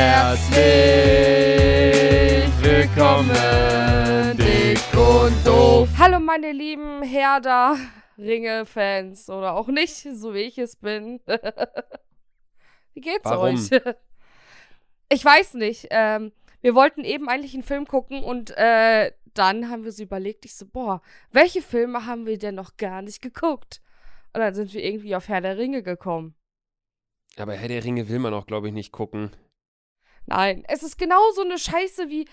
Herzlich willkommen, dick und doof. Hallo meine lieben Herder Ringe-Fans oder auch nicht, so wie ich es bin. wie geht's Warum? euch? Ich weiß nicht. Ähm, wir wollten eben eigentlich einen Film gucken und äh, dann haben wir so überlegt, ich so, boah, welche Filme haben wir denn noch gar nicht geguckt? Und dann sind wir irgendwie auf Herr der Ringe gekommen. Aber Herr der Ringe will man auch, glaube ich, nicht gucken. Nein, es ist genauso eine Scheiße wie,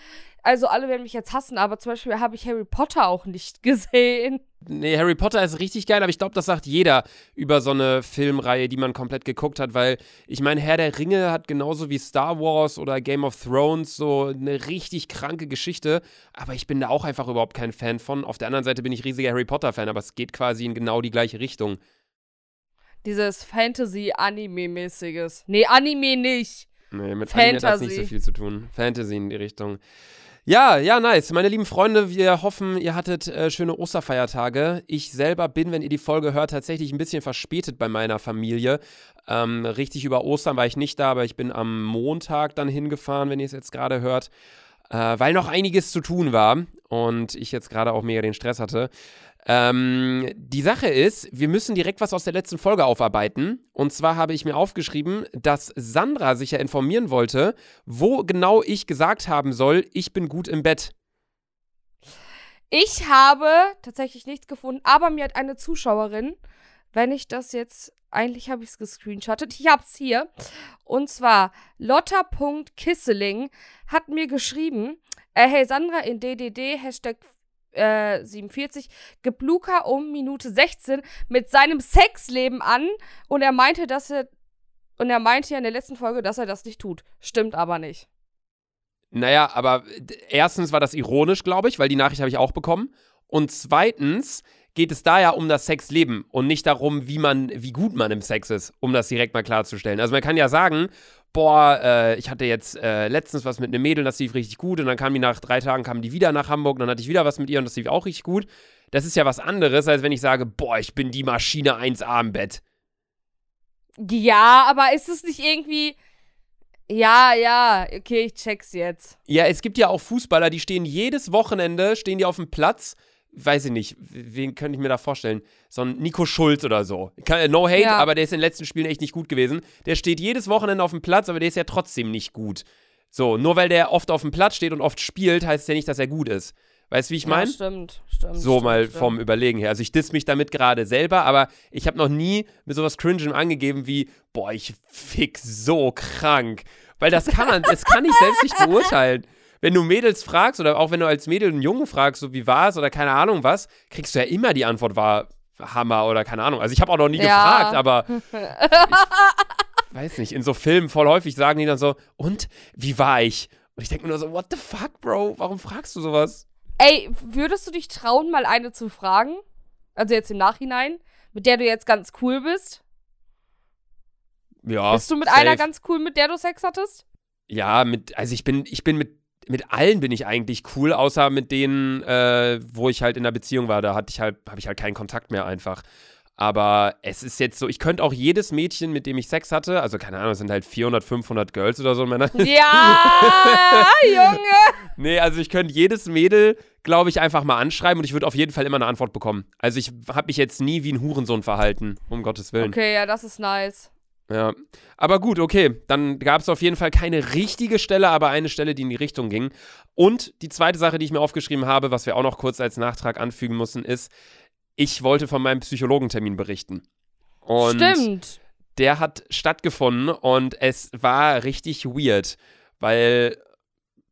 also alle werden mich jetzt hassen, aber zum Beispiel habe ich Harry Potter auch nicht gesehen. Nee, Harry Potter ist richtig geil, aber ich glaube, das sagt jeder über so eine Filmreihe, die man komplett geguckt hat, weil ich meine, Herr der Ringe hat genauso wie Star Wars oder Game of Thrones so eine richtig kranke Geschichte, aber ich bin da auch einfach überhaupt kein Fan von. Auf der anderen Seite bin ich riesiger Harry Potter-Fan, aber es geht quasi in genau die gleiche Richtung. Dieses Fantasy-Anime-mäßiges. Nee, Anime nicht. Nee, mit Anime hat das nicht so Fantasy. viel zu tun. Fantasy in die Richtung. Ja, ja, nice. Meine lieben Freunde, wir hoffen, ihr hattet äh, schöne Osterfeiertage. Ich selber bin, wenn ihr die Folge hört, tatsächlich ein bisschen verspätet bei meiner Familie. Ähm, richtig über Ostern war ich nicht da, aber ich bin am Montag dann hingefahren, wenn ihr es jetzt gerade hört, äh, weil noch einiges zu tun war und ich jetzt gerade auch mega den Stress hatte. Ähm, die Sache ist, wir müssen direkt was aus der letzten Folge aufarbeiten. Und zwar habe ich mir aufgeschrieben, dass Sandra sich ja informieren wollte, wo genau ich gesagt haben soll, ich bin gut im Bett. Ich habe tatsächlich nichts gefunden, aber mir hat eine Zuschauerin, wenn ich das jetzt, eigentlich habe ich es gescreenshottet, ich habe es hier. Und zwar lotta.kisseling hat mir geschrieben, äh, hey Sandra in DDD, Hashtag äh, 47, gibt Luca um Minute 16 mit seinem Sexleben an und er meinte, dass er, und er meinte ja in der letzten Folge, dass er das nicht tut. Stimmt aber nicht. Naja, aber erstens war das ironisch, glaube ich, weil die Nachricht habe ich auch bekommen. Und zweitens geht es da ja um das Sexleben und nicht darum, wie man, wie gut man im Sex ist, um das direkt mal klarzustellen. Also man kann ja sagen, boah, äh, ich hatte jetzt äh, letztens was mit einem Mädel, das lief richtig gut und dann kam die nach drei Tagen, kam die wieder nach Hamburg und dann hatte ich wieder was mit ihr und das lief auch richtig gut. Das ist ja was anderes, als wenn ich sage, boah, ich bin die Maschine 1A im Bett. Ja, aber ist es nicht irgendwie. Ja, ja, okay, ich check's jetzt. Ja, es gibt ja auch Fußballer, die stehen jedes Wochenende, stehen die auf dem Platz. Weiß ich nicht, wen könnte ich mir da vorstellen? So ein Nico Schulz oder so. Äh, No hate, Ja. aber der ist in den letzten Spielen echt nicht gut gewesen. Der steht jedes Wochenende auf dem Platz, aber der ist ja trotzdem nicht gut. So, nur weil der oft auf dem Platz steht und oft spielt, heißt es ja nicht, dass er gut ist. Weißt du, wie ich meine? Ja, stimmt, stimmt. So stimmt, mal stimmt. vom Überlegen her. Also ich diss mich damit gerade selber, aber ich habe noch nie mit sowas Cringem angegeben wie, boah, ich fick so krank. Weil das kann man, das kann ich selbst nicht beurteilen. Wenn du Mädels fragst oder auch wenn du als Mädel einen Jungen fragst, so wie war es oder keine Ahnung was, kriegst du ja immer die Antwort war Hammer oder keine Ahnung. Also ich habe auch noch nie Ja. gefragt, aber ich weiß nicht, in so Filmen voll häufig sagen die dann so, und wie war ich? Und ich denke mir nur so, what the fuck, Bro? Warum fragst du sowas? Ey, würdest du dich trauen, mal eine zu fragen? Also jetzt im Nachhinein, mit der du jetzt ganz cool bist? Ja. Bist du mit safe. einer ganz cool, mit der du Sex hattest? Ja, mit, also ich bin, ich bin mit, mit allen bin ich eigentlich cool, außer mit denen, äh, wo ich halt in der Beziehung war. Da hatte ich halt, habe ich halt keinen Kontakt mehr einfach. Aber es ist jetzt so, ich könnte auch jedes Mädchen, mit dem ich Sex hatte, also keine Ahnung, es sind halt 400, 500 Girls oder so in meiner. Ja, Junge! nee, also ich könnte jedes Mädel, glaube ich, einfach mal anschreiben und ich würde auf jeden Fall immer eine Antwort bekommen. Also ich habe mich jetzt nie wie ein Hurensohn verhalten, um Gottes Willen. Okay, ja, das ist nice. Ja. Aber gut, okay. Dann gab es auf jeden Fall keine richtige Stelle, aber eine Stelle, die in die Richtung ging. Und die zweite Sache, die ich mir aufgeschrieben habe, was wir auch noch kurz als Nachtrag anfügen müssen, ist, ich wollte von meinem Psychologentermin berichten. Und Stimmt. der hat stattgefunden und es war richtig weird, weil,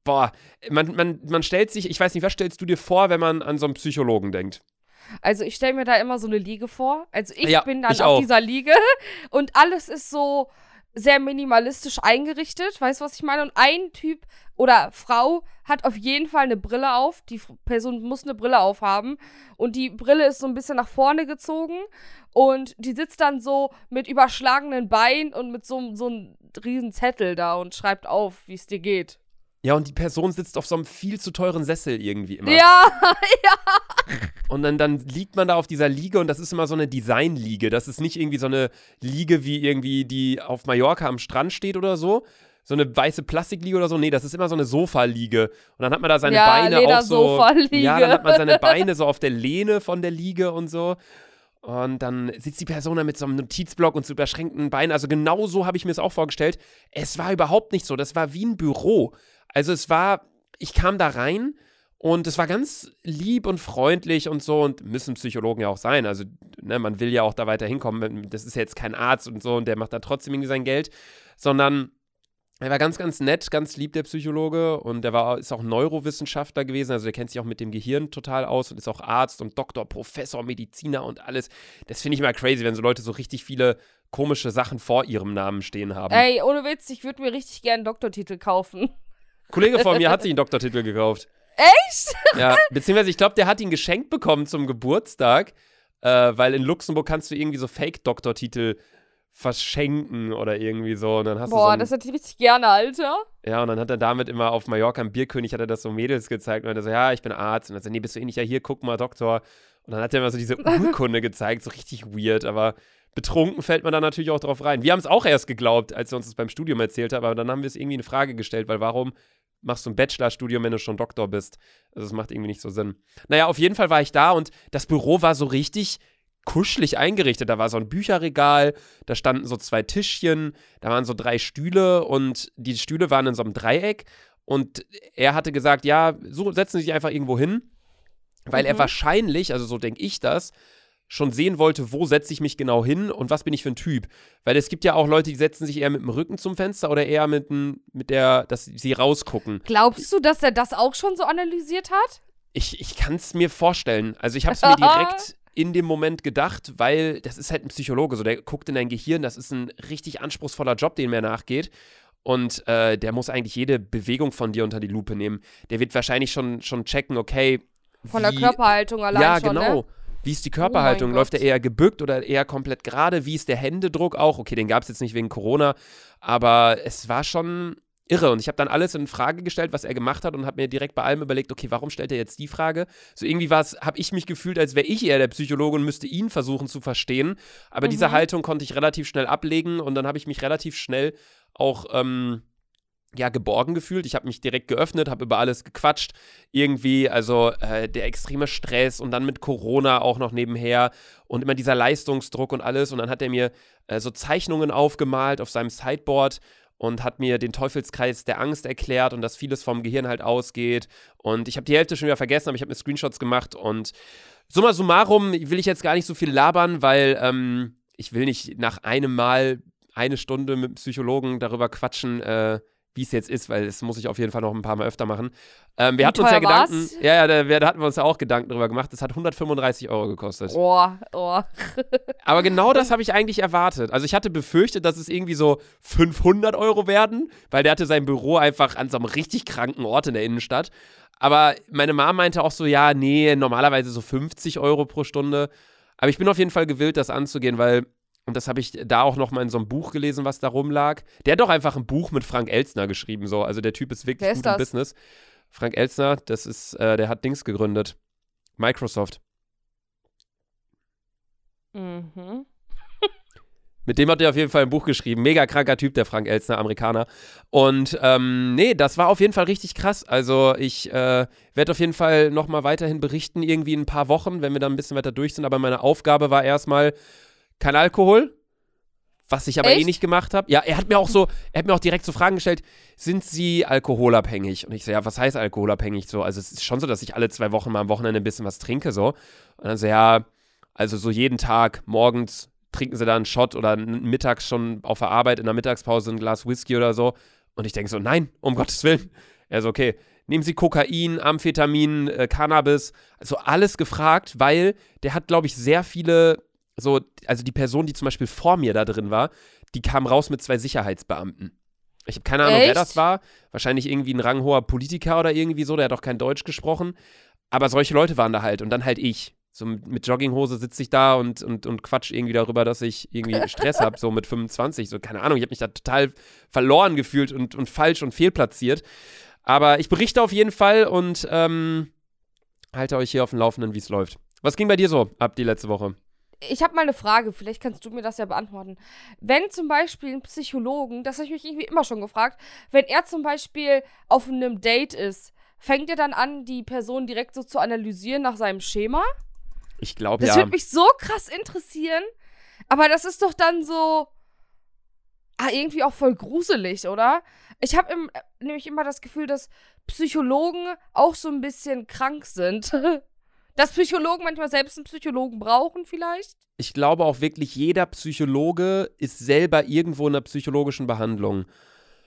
boah, man, man, man stellt sich, ich weiß nicht, was stellst du dir vor, wenn man an so einen Psychologen denkt? Also ich stelle mir da immer so eine Liege vor. Also ich Ja, bin dann ich auf auch. dieser Liege und alles ist so sehr minimalistisch eingerichtet. Weißt du, was ich meine? Und ein Typ oder Frau hat auf jeden Fall eine Brille auf. Die Person muss eine Brille aufhaben. Und die Brille ist so ein bisschen nach vorne gezogen. Und die sitzt dann so mit überschlagenen Beinen und mit so, so einem riesen Zettel da und schreibt auf, wie es dir geht. Ja, und die Person sitzt auf so einem viel zu teuren Sessel irgendwie immer. Ja, Und dann, dann liegt man da auf dieser Liege und das ist immer so eine Designliege. Das ist nicht irgendwie so eine Liege wie irgendwie, die auf Mallorca am Strand steht oder so, so eine weiße Plastikliege oder so. Nee, das ist immer so eine Sofaliege. Und dann hat man da seine Ja, Beine auch so. Ja, dann hat man seine Beine so auf der Lehne von der Liege und so. Und dann sitzt die Person da mit so einem Notizblock und so überschränkten Beinen. Also genau so habe ich mir es auch vorgestellt. Es war überhaupt nicht so. Das war wie ein Büro. Also es war, ich kam da rein und es war ganz lieb und freundlich und so und müssen Psychologen ja auch sein. Also ne, man will ja auch da weiter hinkommen. Das ist jetzt kein Arzt und so und der macht da trotzdem irgendwie sein Geld, sondern er war ganz, ganz nett, ganz lieb, der Psychologe. Und der war, ist auch Neurowissenschaftler gewesen. Also der kennt sich auch mit dem Gehirn total aus und ist auch Arzt und Doktor, Professor, Mediziner und alles. Das finde ich mal crazy, wenn so Leute so richtig viele komische Sachen vor ihrem Namen stehen haben. Ey, ohne Witz, ich würde mir richtig gerne einen Doktortitel kaufen. Kollege von mir hat sich einen Doktortitel gekauft. Echt? Ja, beziehungsweise ich glaube, der hat ihn geschenkt bekommen zum Geburtstag, äh, weil in Luxemburg kannst du irgendwie so Fake-Doktortitel verschenken oder irgendwie so. Und dann hast du so Boah, ein, das hätte ich richtig gerne, Alter. Ja, und dann hat er damit immer auf Mallorca im Bierkönig, hat er das so Mädels gezeigt. Und er so, ja, ich bin Arzt. Und dann so, nee, bist du eh nicht, ja, hier, guck mal, Doktor. Und dann hat er immer so diese Urkunde gezeigt, so richtig weird, aber betrunken fällt man da natürlich auch drauf rein. Wir haben es auch erst geglaubt, als er uns das beim Studium erzählt hat, aber dann haben wir es irgendwie eine Frage gestellt, weil warum machst du ein Bachelorstudium, wenn du schon Doktor bist? Also das macht irgendwie nicht so Sinn. Naja, auf jeden Fall war ich da und das Büro war so richtig kuschelig eingerichtet. Da war so ein Bücherregal, da standen so zwei Tischchen, da waren so drei Stühle und die Stühle waren in so einem Dreieck. Und er hatte gesagt, ja, so setzen Sie sich einfach irgendwo hin, weil er Mhm. wahrscheinlich, also so denke ich das, schon sehen wollte, wo setze ich mich genau hin und was bin ich für ein Typ. Weil es gibt ja auch Leute, die setzen sich eher mit dem Rücken zum Fenster oder eher mit, dem- mit der, dass sie rausgucken. Glaubst du, dass er das auch schon so analysiert hat? Ich, ich kann es mir vorstellen. Also ich habe es mir direkt in dem Moment gedacht, weil das ist halt ein Psychologe, so der guckt in dein Gehirn, das ist ein richtig anspruchsvoller Job, den er nachgeht. Und äh, der muss eigentlich jede Bewegung von dir unter die Lupe nehmen. Der wird wahrscheinlich schon, schon checken, okay. Von der Körperhaltung allein Ja, schon, genau. ne? Wie ist die Körperhaltung? Oh Läuft er eher gebückt oder eher komplett gerade? Wie ist der Händedruck auch? Okay, den gab es jetzt nicht wegen Corona, aber es war schon irre. Und ich habe dann alles in Frage gestellt, was er gemacht hat und habe mir direkt bei allem überlegt, okay, warum stellt er jetzt die Frage? So irgendwie war es, habe ich mich gefühlt, als wäre ich eher der Psychologe und müsste ihn versuchen zu verstehen. Aber diese Mhm. Haltung konnte ich relativ schnell ablegen und dann habe ich mich relativ schnell auch ähm, ja, geborgen gefühlt. Ich habe mich direkt geöffnet, habe über alles gequatscht. Irgendwie, also äh, der extreme Stress und dann mit Corona auch noch nebenher und immer dieser Leistungsdruck und alles. Und dann hat er mir äh, so Zeichnungen aufgemalt auf seinem Sideboard und hat mir den Teufelskreis der Angst erklärt und dass vieles vom Gehirn halt ausgeht. Und ich habe die Hälfte schon wieder vergessen, aber ich habe mir Screenshots gemacht und summa summarum will ich jetzt gar nicht so viel labern, weil ähm, ich will nicht nach einem Mal eine Stunde mit Psychologen darüber quatschen, äh, wie es jetzt ist, weil das muss ich auf jeden Fall noch ein paar Mal öfter machen. Ähm, wir Wie hatten uns ja war's? Gedanken, ja, ja, da, da hatten wir uns ja auch Gedanken drüber gemacht. Das hat 135 Euro gekostet. Oh, oh. Aber genau das habe ich eigentlich erwartet. Also ich hatte befürchtet, dass es irgendwie so 500 Euro werden, weil der hatte sein Büro einfach an so einem richtig kranken Ort in der Innenstadt. Aber meine Mama meinte auch so, ja, nee, normalerweise so 50 Euro pro Stunde. Aber ich bin auf jeden Fall gewillt, das anzugehen, weil, und das habe ich da auch noch mal in so einem Buch gelesen, was da rumlag. Der hat doch einfach ein Buch mit Frank Elstner geschrieben, so. Also der Typ ist wirklich Wer ist gut im das? Business. Frank Elstner, das ist, äh, der hat Dings gegründet. Microsoft. Mhm. Mit dem hat er auf jeden Fall ein Buch geschrieben. Mega kranker Typ, der Frank Elstner, Amerikaner. Und ähm, nee, das war auf jeden Fall richtig krass. Also ich äh, werde auf jeden Fall nochmal weiterhin berichten, irgendwie in ein paar Wochen, wenn wir dann ein bisschen weiter durch sind. Aber meine Aufgabe war erstmal kein Alkohol, was ich aber eh Echt? nicht gemacht habe. Ja, er hat mir auch so, er hat mir auch direkt so Fragen gestellt, sind Sie alkoholabhängig? Und ich so, ja, was heißt alkoholabhängig so? Also es ist schon so, dass ich alle zwei Wochen mal am Wochenende ein bisschen was trinke so. Und dann so, ja, also so jeden Tag morgens trinken sie da einen Shot oder mittags schon auf der Arbeit in der Mittagspause ein Glas Whisky oder so. Und ich denke so, nein, um Gottes Willen. Er so, okay, nehmen Sie Kokain, Amphetamin, äh, Cannabis, also alles gefragt, weil der hat, glaube ich, sehr viele, so, also die Person, die zum Beispiel vor mir da drin war, die kam raus mit zwei Sicherheitsbeamten. Ich habe keine Ahnung, wer Echt? das war. Wahrscheinlich irgendwie ein ranghoher Politiker oder irgendwie so, der hat auch kein Deutsch gesprochen. Aber solche Leute waren da halt und dann halt ich. So mit, mit Jogginghose sitze ich da und, und, und quatsch irgendwie darüber, dass ich irgendwie Stress habe, so mit 25. So, keine Ahnung, ich habe mich da total verloren gefühlt und, und falsch und fehlplatziert. Aber ich berichte auf jeden Fall und ähm, halte euch hier auf dem Laufenden, wie es läuft. Was ging bei dir so ab die letzte Woche? Ich habe mal eine Frage, vielleicht kannst du mir das ja beantworten. Wenn zum Beispiel ein Psychologen, das habe ich mich irgendwie immer schon gefragt, wenn er zum Beispiel auf einem Date ist, fängt er dann an, die Person direkt so zu analysieren nach seinem Schema? Ich glaube Das ja. würde mich so krass interessieren. Aber das ist doch dann so. Ah, irgendwie auch voll gruselig, oder? Ich habe im, nämlich immer das Gefühl, dass Psychologen auch so ein bisschen krank sind. dass Psychologen manchmal selbst einen Psychologen brauchen, vielleicht. Ich glaube auch wirklich, jeder Psychologe ist selber irgendwo in einer psychologischen Behandlung.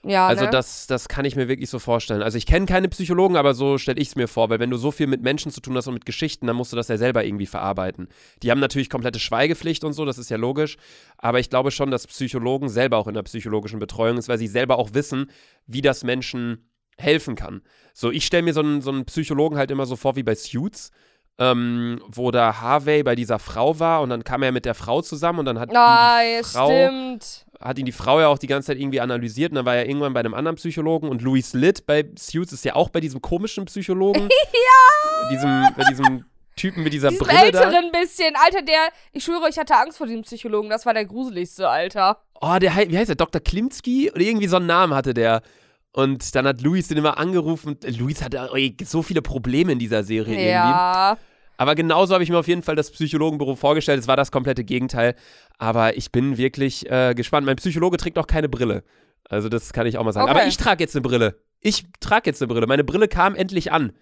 Ja, Also ne? das, das kann ich mir wirklich so vorstellen. Also ich kenne keine Psychologen, aber so stelle ich es mir vor, weil wenn du so viel mit Menschen zu tun hast und mit Geschichten, dann musst du das ja selber irgendwie verarbeiten. Die haben natürlich komplette Schweigepflicht und so, das ist ja logisch, aber ich glaube schon, dass Psychologen selber auch in der psychologischen Betreuung ist, weil sie selber auch wissen, wie das Menschen helfen kann. So, ich stelle mir so einen, so einen Psychologen halt immer so vor wie bei Suits. Ähm, wo da Harvey bei dieser Frau war und dann kam er mit der Frau zusammen und dann hat Ah, ihn die Frau stimmt. hat ihn die Frau ja auch die ganze Zeit irgendwie analysiert und dann war er irgendwann bei einem anderen Psychologen und Louis Litt bei Suits ist ja auch bei diesem komischen Psychologen. ja! Diesem, bei diesem Typen mit dieser Diesem Brille da. älteren bisschen. Alter, der, ich schwöre, ich hatte Angst vor diesem Psychologen. Das war der gruseligste, Alter. Oh, der, wie heißt der? Dr. Klimski? Oder irgendwie so einen Namen hatte der. Und dann hat Louis den immer angerufen. Louis hatte ey, so viele Probleme in dieser Serie irgendwie. Ja. Aber genauso habe ich mir auf jeden Fall das Psychologenbüro vorgestellt. Es war das komplette Gegenteil. Aber ich bin wirklich äh, gespannt. Mein Psychologe trägt auch keine Brille. Also das kann ich auch mal sagen. Okay. Aber ich trage jetzt eine Brille. Ich trage jetzt eine Brille. Meine Brille kam endlich an.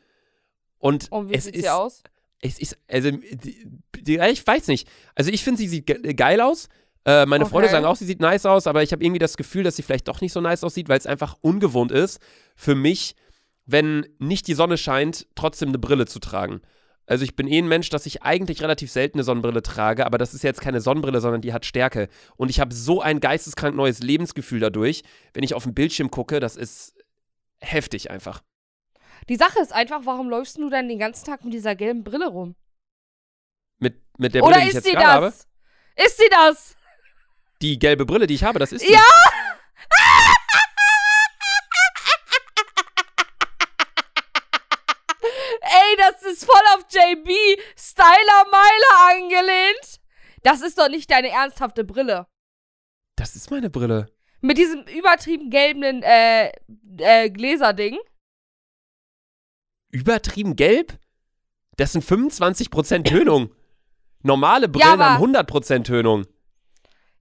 Und, Und wie es sieht ist, sie aus? es ist, also, die, die, ich weiß nicht. Also ich finde, sie sieht ge geil aus. Äh, meine Freunde Okay. sagen auch, sie sieht nice aus, aber ich habe irgendwie das Gefühl, dass sie vielleicht doch nicht so nice aussieht, weil es einfach ungewohnt ist für mich, wenn nicht die Sonne scheint, trotzdem eine Brille zu tragen. Also ich bin eh ein Mensch, dass ich eigentlich relativ selten eine Sonnenbrille trage, aber das ist jetzt keine Sonnenbrille, sondern die hat Stärke. Und ich habe so ein geisteskrank neues Lebensgefühl dadurch, wenn ich auf den Bildschirm gucke, das ist heftig einfach. Die Sache ist einfach, warum läufst du dann den ganzen Tag mit dieser gelben Brille rum? Mit, mit der Oder Brille, die ich ist jetzt sie gerade habe. das? Ist sie das? Die gelbe Brille, die ich habe, das ist die. Ja! Ey, das ist voll auf JB Styler Myler angelehnt. Das ist doch nicht deine ernsthafte Brille. Das ist meine Brille. Mit diesem übertrieben gelben äh, äh, Gläserding. Übertrieben gelb? Das sind 25% Tönung. Normale Brillen aber- haben 100% Tönung.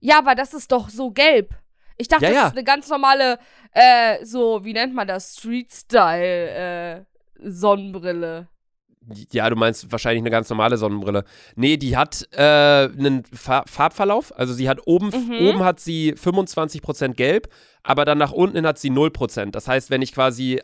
Ja, aber das ist doch so gelb. Ich dachte, Ja, das ja. ist eine ganz normale, äh, so, wie nennt man das? Street-Style, äh, Sonnenbrille. Ja, du meinst wahrscheinlich eine ganz normale Sonnenbrille. Nee, die hat äh, einen Fa Farbverlauf. Also sie hat oben, Mhm. oben hat sie 25% gelb, aber dann nach unten hin hat sie 0%. Das heißt, wenn ich quasi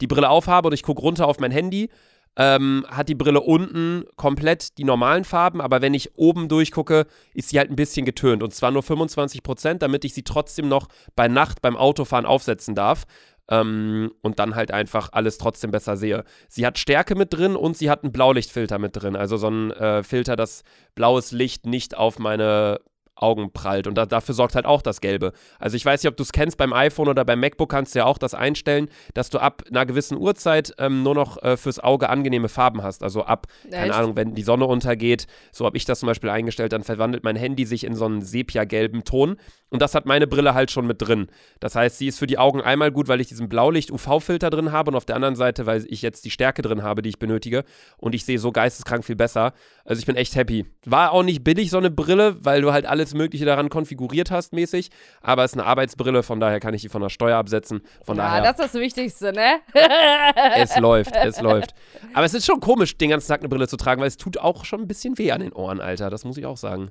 die Brille aufhabe und ich gucke runter auf mein Handy, ähm, hat die Brille unten komplett die normalen Farben, aber wenn ich oben durchgucke, ist sie halt ein bisschen getönt. Und zwar nur 25%, damit ich sie trotzdem noch bei Nacht beim Autofahren aufsetzen darf. Ähm, und dann halt einfach alles trotzdem besser sehe. Sie hat Stärke mit drin und sie hat einen Blaulichtfilter mit drin. Also so ein äh, Filter, das blaues Licht nicht auf meine Augen prallt. Und da, dafür sorgt halt auch das Gelbe. Also ich weiß nicht, ob du es kennst, beim iPhone oder beim MacBook kannst du ja auch das einstellen, dass du ab einer gewissen Uhrzeit ähm, nur noch äh, fürs Auge angenehme Farben hast. Also ab, keine Echt? Ahnung, wenn die Sonne untergeht, so habe ich das zum Beispiel eingestellt, dann verwandelt mein Handy sich in so einen sepia-gelben Ton. Und das hat meine Brille halt schon mit drin. Das heißt, sie ist für die Augen einmal gut, weil ich diesen Blaulicht-UV-Filter drin habe und auf der anderen Seite, weil ich jetzt die Stärke drin habe, die ich benötige. Und ich sehe so geisteskrank viel besser. Also ich bin echt happy. War auch nicht billig, so eine Brille, weil du halt alles Mögliche daran konfiguriert hast, mäßig. Aber es ist eine Arbeitsbrille, von daher kann ich die von der Steuer absetzen. Von ja, daher, das ist das Wichtigste, ne? es läuft, es läuft. Aber es ist schon komisch, den ganzen Tag eine Brille zu tragen, weil es tut auch schon ein bisschen weh an den Ohren, Alter. Das muss ich auch sagen.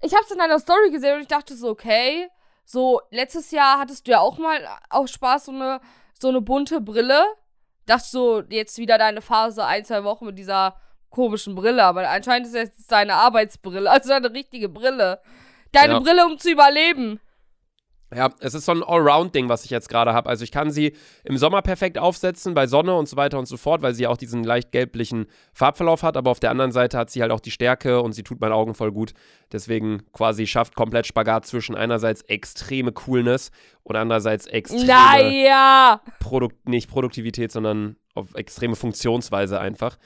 Ich hab's in einer Story gesehen und ich dachte so, okay, so letztes Jahr hattest du ja auch mal auch Spaß, so eine, so eine bunte Brille. Dachte so, jetzt wieder deine Phase, ein, zwei Wochen mit dieser komischen Brille, aber anscheinend ist es jetzt deine Arbeitsbrille, also deine richtige Brille. Deine Ja. Brille, um zu überleben. Ja, es ist so ein Allround-Ding, was ich jetzt gerade habe. Also ich kann sie im Sommer perfekt aufsetzen, bei Sonne und so weiter und so fort, weil sie auch diesen leicht gelblichen Farbverlauf hat. Aber auf der anderen Seite hat sie halt auch die Stärke und sie tut meinen Augen voll gut. Deswegen quasi schafft komplett Spagat zwischen einerseits extreme Coolness und andererseits extreme Naja. Produkt, nicht Produktivität, sondern auf extreme Funktionsweise einfach.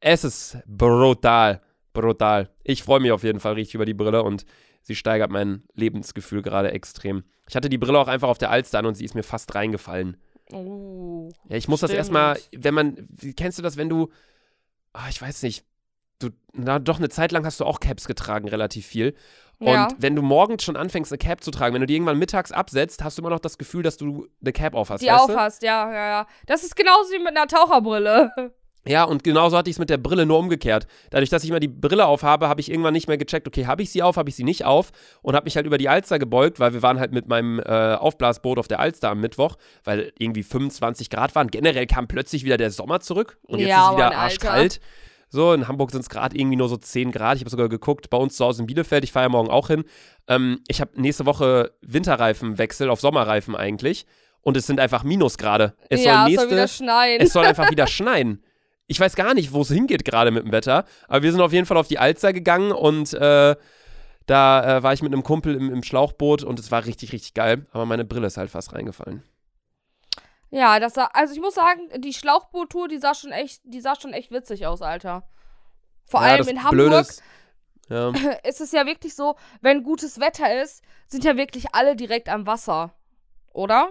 Es ist brutal. Brutal. Ich freue mich auf jeden Fall richtig über die Brille und sie steigert mein Lebensgefühl gerade extrem. Ich hatte die Brille auch einfach auf der Alster an und sie ist mir fast reingefallen. Oh. Ja, ich muss das Stimmt. erstmal, wenn man, wie- kennst du das, wenn du, ah, ich weiß nicht, du, na doch, eine Zeit lang hast du auch Caps getragen, relativ viel. Und Ja. wenn du morgens schon anfängst, eine Cap zu tragen, wenn du die irgendwann mittags absetzt, hast du immer noch das Gefühl, dass du eine Cap aufhast, Die aufhast, ja, ja, ja. Das ist genauso wie mit einer Taucherbrille. Ja, und genauso hatte ich es mit der Brille nur umgekehrt. Dadurch, dass ich immer die Brille aufhabe, habe ich irgendwann nicht mehr gecheckt, okay, habe ich sie auf, habe ich sie nicht auf und habe mich halt über die Alster gebeugt, weil wir waren halt mit meinem äh, Aufblasboot auf der Alster am Mittwoch, weil irgendwie 25 Grad waren. Generell kam plötzlich wieder der Sommer zurück und jetzt Ja, ist es wieder arschkalt. So, in Hamburg sind es gerade irgendwie nur so 10 Grad. Ich habe sogar geguckt, bei uns zu Hause in Bielefeld, ich fahre ja morgen auch hin. Ähm, ich habe nächste Woche Winterreifenwechsel auf Sommerreifen eigentlich. Und es sind einfach Minusgrade. Es ja, soll es soll wieder nächste, schneien. es soll einfach wieder schneien. Ich weiß gar nicht, wo es hingeht gerade mit dem Wetter. Aber wir sind auf jeden Fall auf die Alster gegangen und äh, da äh, war ich mit einem Kumpel im, im Schlauchboot und es war richtig, richtig geil. Aber meine Brille ist halt fast reingefallen. Ja, das sah, also ich muss sagen, die Schlauchboottour, die sah schon echt, die sah schon echt witzig aus, Alter. Vor ja, allem in Hamburg Blöde ist- Ja. ist es ja wirklich so, wenn gutes Wetter ist, sind ja wirklich alle direkt am Wasser. Oder?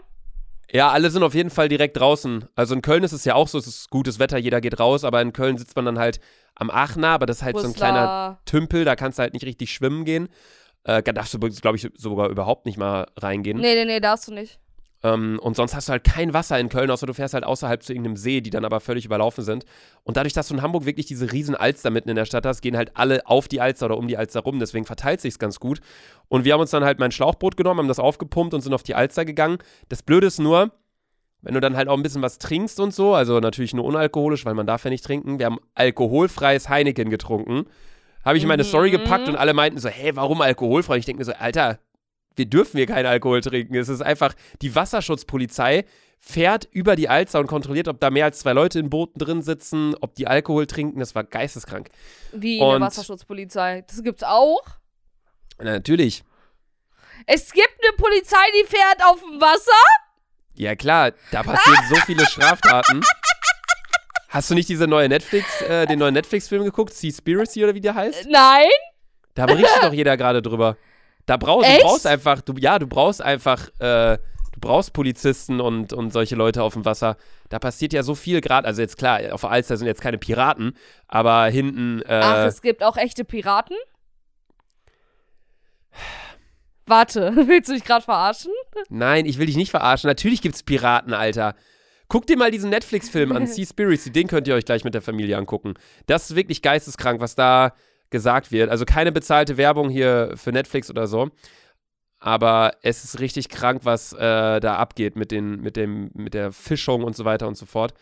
Ja, alle sind auf jeden Fall direkt draußen. Also in Köln ist es ja auch so, es ist gutes Wetter, jeder geht raus, aber in Köln sitzt man dann halt am Aachener, aber das ist halt so ein kleiner. Tümpel, da kannst du halt nicht richtig schwimmen gehen. Äh, da darfst du, glaube ich, sogar überhaupt nicht mal reingehen. Nee, nee, nee, darfst du nicht. Ähm, und sonst hast du halt kein Wasser in Köln, außer du fährst halt außerhalb zu irgendeinem See, die dann aber völlig überlaufen sind. Und dadurch, dass du in Hamburg wirklich diese riesen Alster mitten in der Stadt hast, gehen halt alle auf die Alster oder um die Alster rum. Deswegen verteilt sich's ganz gut. Und wir haben uns dann halt mein Schlauchboot genommen, haben das aufgepumpt und sind auf die Alster gegangen. Das Blöde ist nur, wenn du dann halt auch ein bisschen was trinkst und so, also natürlich nur unalkoholisch, weil man darf ja nicht trinken. Wir haben alkoholfreies Heineken getrunken. Habe ich in meine Story Mhm. gepackt und alle meinten so, hey, warum alkoholfrei? Ich denke mir so, Alter, wir dürfen hier keinen Alkohol trinken. Es ist einfach, die Wasserschutzpolizei fährt über die Alster und kontrolliert, ob da mehr als zwei Leute in Booten drin sitzen, ob die Alkohol trinken. Das war geisteskrank. Wie Und- der Wasserschutzpolizei. Das gibt's auch. Na, natürlich. Es gibt eine Polizei, die fährt auf dem Wasser. Ja, klar, da passieren so viele Straftaten. Hast du nicht diese neue Netflix, äh, den neuen Netflix-Film geguckt? Seaspiracy oder wie der heißt? Nein. Da berichtet doch jeder gerade drüber. Da brauchst du brauchst einfach, du, ja, du brauchst einfach, äh, du brauchst Polizisten und, und solche Leute auf dem Wasser. Da passiert ja so viel gerade. Also jetzt klar, auf der Alster sind jetzt keine Piraten, aber hinten, äh, Ach, es gibt auch echte Piraten? Warte, willst du dich gerade verarschen? nein, ich will dich nicht verarschen. Natürlich gibt's Piraten, Alter. Guck dir mal diesen Netflix-Film an, Seaspiracy, den könnt ihr euch gleich mit der Familie angucken. Das ist wirklich geisteskrank, was da gesagt wird. Also keine bezahlte Werbung hier für Netflix oder so. Aber es ist richtig krank, was äh, da abgeht mit, den, mit, dem, mit der Fischung und so weiter und so fort.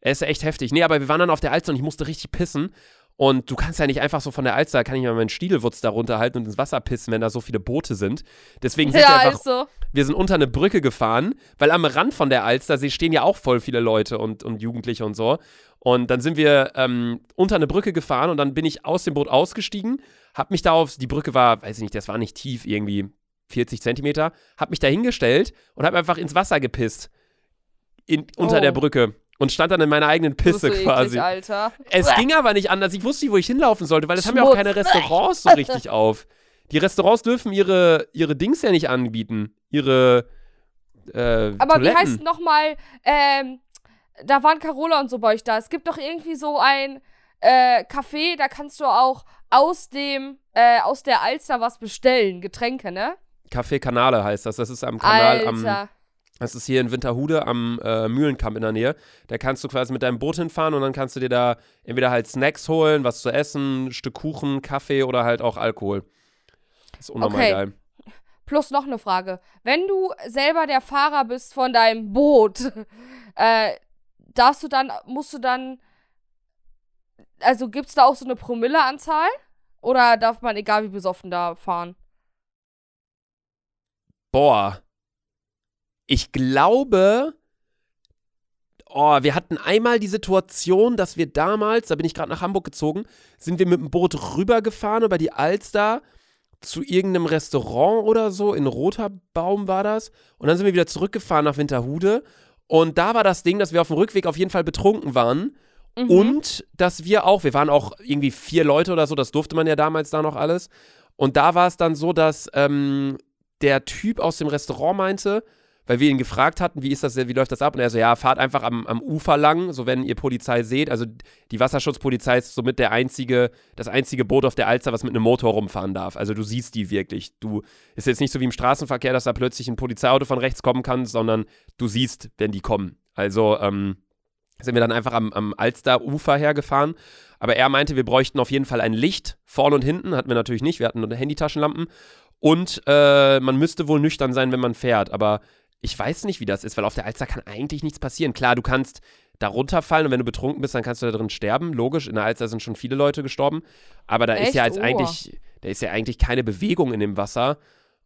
Es ist echt heftig. Nee, aber wir waren dann auf der Alster und ich musste richtig pissen. Und du kannst ja nicht einfach so von der Alster, kann ich mal meinen Stiedelwutz da runterhalten und ins Wasser pissen, wenn da so viele Boote sind. Deswegen sind wir Ja, einfach ist so. wir sind unter eine Brücke gefahren, weil am Rand von der Alstersee stehen ja auch voll viele Leute und, und Jugendliche und so. Und dann sind wir ähm, unter eine Brücke gefahren und dann bin ich aus dem Boot ausgestiegen, hab mich da auf, die Brücke war, weiß ich nicht, das war nicht tief, irgendwie 40 Zentimeter, hab mich da hingestellt und hab einfach ins Wasser gepisst. In, unter Oh. der Brücke. Und stand dann in meiner eigenen Pisse so quasi. Eklig, Alter. Es ging aber nicht anders. Ich wusste nicht, wo ich hinlaufen sollte, weil es haben ja auch keine Restaurants so richtig auf. Die Restaurants dürfen ihre, ihre Dings ja nicht anbieten. Ihre äh, Aber Toiletten. wie heißt nochmal, ähm, da waren Carola und so bei euch da. Es gibt doch irgendwie so ein äh, Café, da kannst du auch aus dem, äh, aus der Alster was bestellen. Getränke, ne? Café Kanale heißt das. Das ist am Kanal am. Alter. Das ist hier in Winterhude am äh, Mühlenkamp in der Nähe. Da kannst du quasi mit deinem Boot hinfahren und dann kannst du dir da entweder halt Snacks holen, was zu essen, ein Stück Kuchen, Kaffee oder halt auch Alkohol. Das ist unnormal Okay. geil. Plus noch eine Frage. Wenn du selber der Fahrer bist von deinem Boot, äh, darfst du dann, musst du dann, also gibt's da auch so eine Promilleanzahl? Oder darf man egal wie besoffen da fahren? Boah. Ich glaube. Oh, wir hatten einmal die Situation, dass wir damals, da bin ich gerade nach Hamburg gezogen, sind wir mit dem Boot rübergefahren über die Alster zu irgendeinem Restaurant oder so. In Roterbaum war das. Und dann sind wir wieder zurückgefahren nach Winterhude. Und da war das Ding, dass wir auf dem Rückweg auf jeden Fall betrunken waren. Mhm. Und dass wir auch, wir waren auch irgendwie vier Leute oder so, das durfte man ja damals da noch alles. Und da war es dann so, dass ähm, der Typ aus dem Restaurant meinte, weil wir ihn gefragt hatten, wie ist das, wie läuft das ab? Und er so, ja, fahrt einfach am, am Ufer lang, so wenn ihr Polizei seht. Also die Wasserschutzpolizei ist somit der einzige, das einzige Boot auf der Alster, was mit einem Motor rumfahren darf. Also du siehst die wirklich. Du ist jetzt nicht so wie im Straßenverkehr, dass da plötzlich ein Polizeiauto von rechts kommen kann, sondern du siehst, wenn die kommen. Also ähm, sind wir dann einfach am, am Alster-Ufer hergefahren. Aber er meinte, wir bräuchten auf jeden Fall ein Licht vorne und hinten. Hatten wir natürlich nicht. Wir hatten nur Handytaschenlampen. Und äh, man müsste wohl nüchtern sein, wenn man fährt. Aber ich weiß nicht, wie das ist, weil auf der Alster kann eigentlich nichts passieren. Klar, du kannst da runterfallen und wenn du betrunken bist, dann kannst du da drin sterben. Logisch, in der Alster sind schon viele Leute gestorben. Aber da Echt? ist ja jetzt Oh. eigentlich, da ist ja eigentlich keine Bewegung in dem Wasser.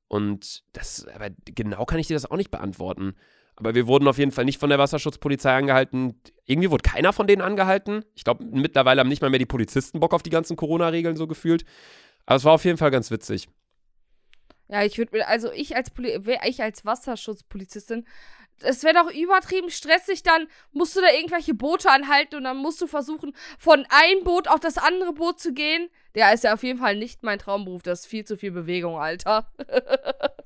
Und das, aber genau kann ich dir das auch nicht beantworten. Aber wir wurden auf jeden Fall nicht von der Wasserschutzpolizei angehalten. Irgendwie wurde keiner von denen angehalten. Ich glaube, mittlerweile haben nicht mal mehr die Polizisten Bock auf die ganzen Corona-Regeln so gefühlt. Aber es war auf jeden Fall ganz witzig. Ja, ich würde mir, also ich als Poli ich als Wasserschutzpolizistin, es wäre doch übertrieben stressig, dann musst du da irgendwelche Boote anhalten und dann musst du versuchen, von einem Boot auf das andere Boot zu gehen. Der ist ja auf jeden Fall nicht mein Traumberuf, das ist viel zu viel Bewegung, Alter.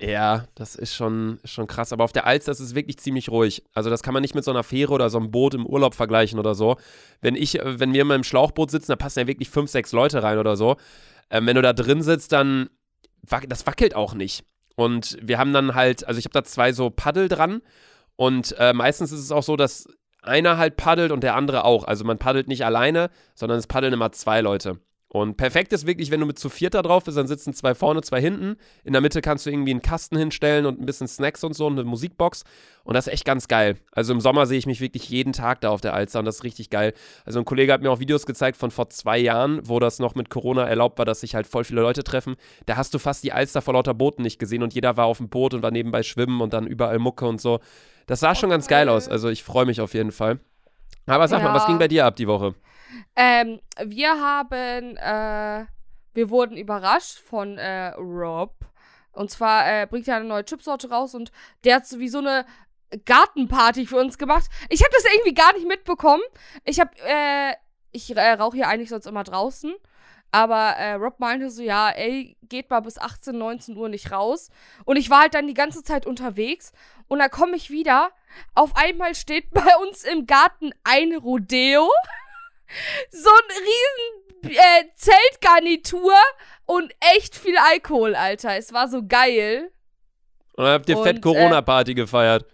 Ja, das ist schon, schon krass. Aber auf der Alster ist es wirklich ziemlich ruhig. Also das kann man nicht mit so einer Fähre oder so einem Boot im Urlaub vergleichen oder so. Wenn ich, äh, wenn wir immer im Schlauchboot sitzen, da passen ja wirklich fünf, sechs Leute rein oder so. Ähm, wenn du da drin sitzt, dann das wackelt auch nicht. Und wir haben dann halt, also ich habe da zwei so Paddel dran. Und äh, meistens ist es auch so, dass einer halt paddelt und der andere auch. Also man paddelt nicht alleine, sondern es paddeln immer zwei Leute. Und perfekt ist wirklich, wenn du mit zu viert da drauf bist, dann sitzen zwei vorne, zwei hinten. In der Mitte kannst du irgendwie einen Kasten hinstellen und ein bisschen Snacks und so und eine Musikbox. Und das ist echt ganz geil. Also im Sommer sehe ich mich wirklich jeden Tag da auf der Alster und das ist richtig geil. Also ein Kollege hat mir auch Videos gezeigt von vor zwei Jahren, wo das noch mit Corona erlaubt war, dass sich halt voll viele Leute treffen. Da hast du fast die Alster vor lauter Booten nicht gesehen und jeder war auf dem Boot und war nebenbei schwimmen und dann überall Mucke und so. Das sah schon ganz geil aus. Also ich freue mich auf jeden Fall. Aber sag mal, was Ja. ging bei dir ab die Woche? Ähm, wir haben, äh, wir wurden überrascht von äh, Rob. Und zwar äh, bringt er eine neue Chipsorte raus und der hat sowieso eine Gartenparty für uns gemacht. Ich habe das irgendwie gar nicht mitbekommen. Ich habe, äh, ich äh, rauche hier eigentlich sonst immer draußen. Aber äh, Rob meinte so, ja, ey, geht mal bis 18, 19 Uhr nicht raus. Und ich war halt dann die ganze Zeit unterwegs. Und dann komme ich wieder. Auf einmal steht bei uns im Garten ein Rodeo. So ein riesen äh, Zeltgarnitur und echt viel Alkohol, Alter. Es war so geil. Und dann habt ihr Und, fett Corona-Party gefeiert.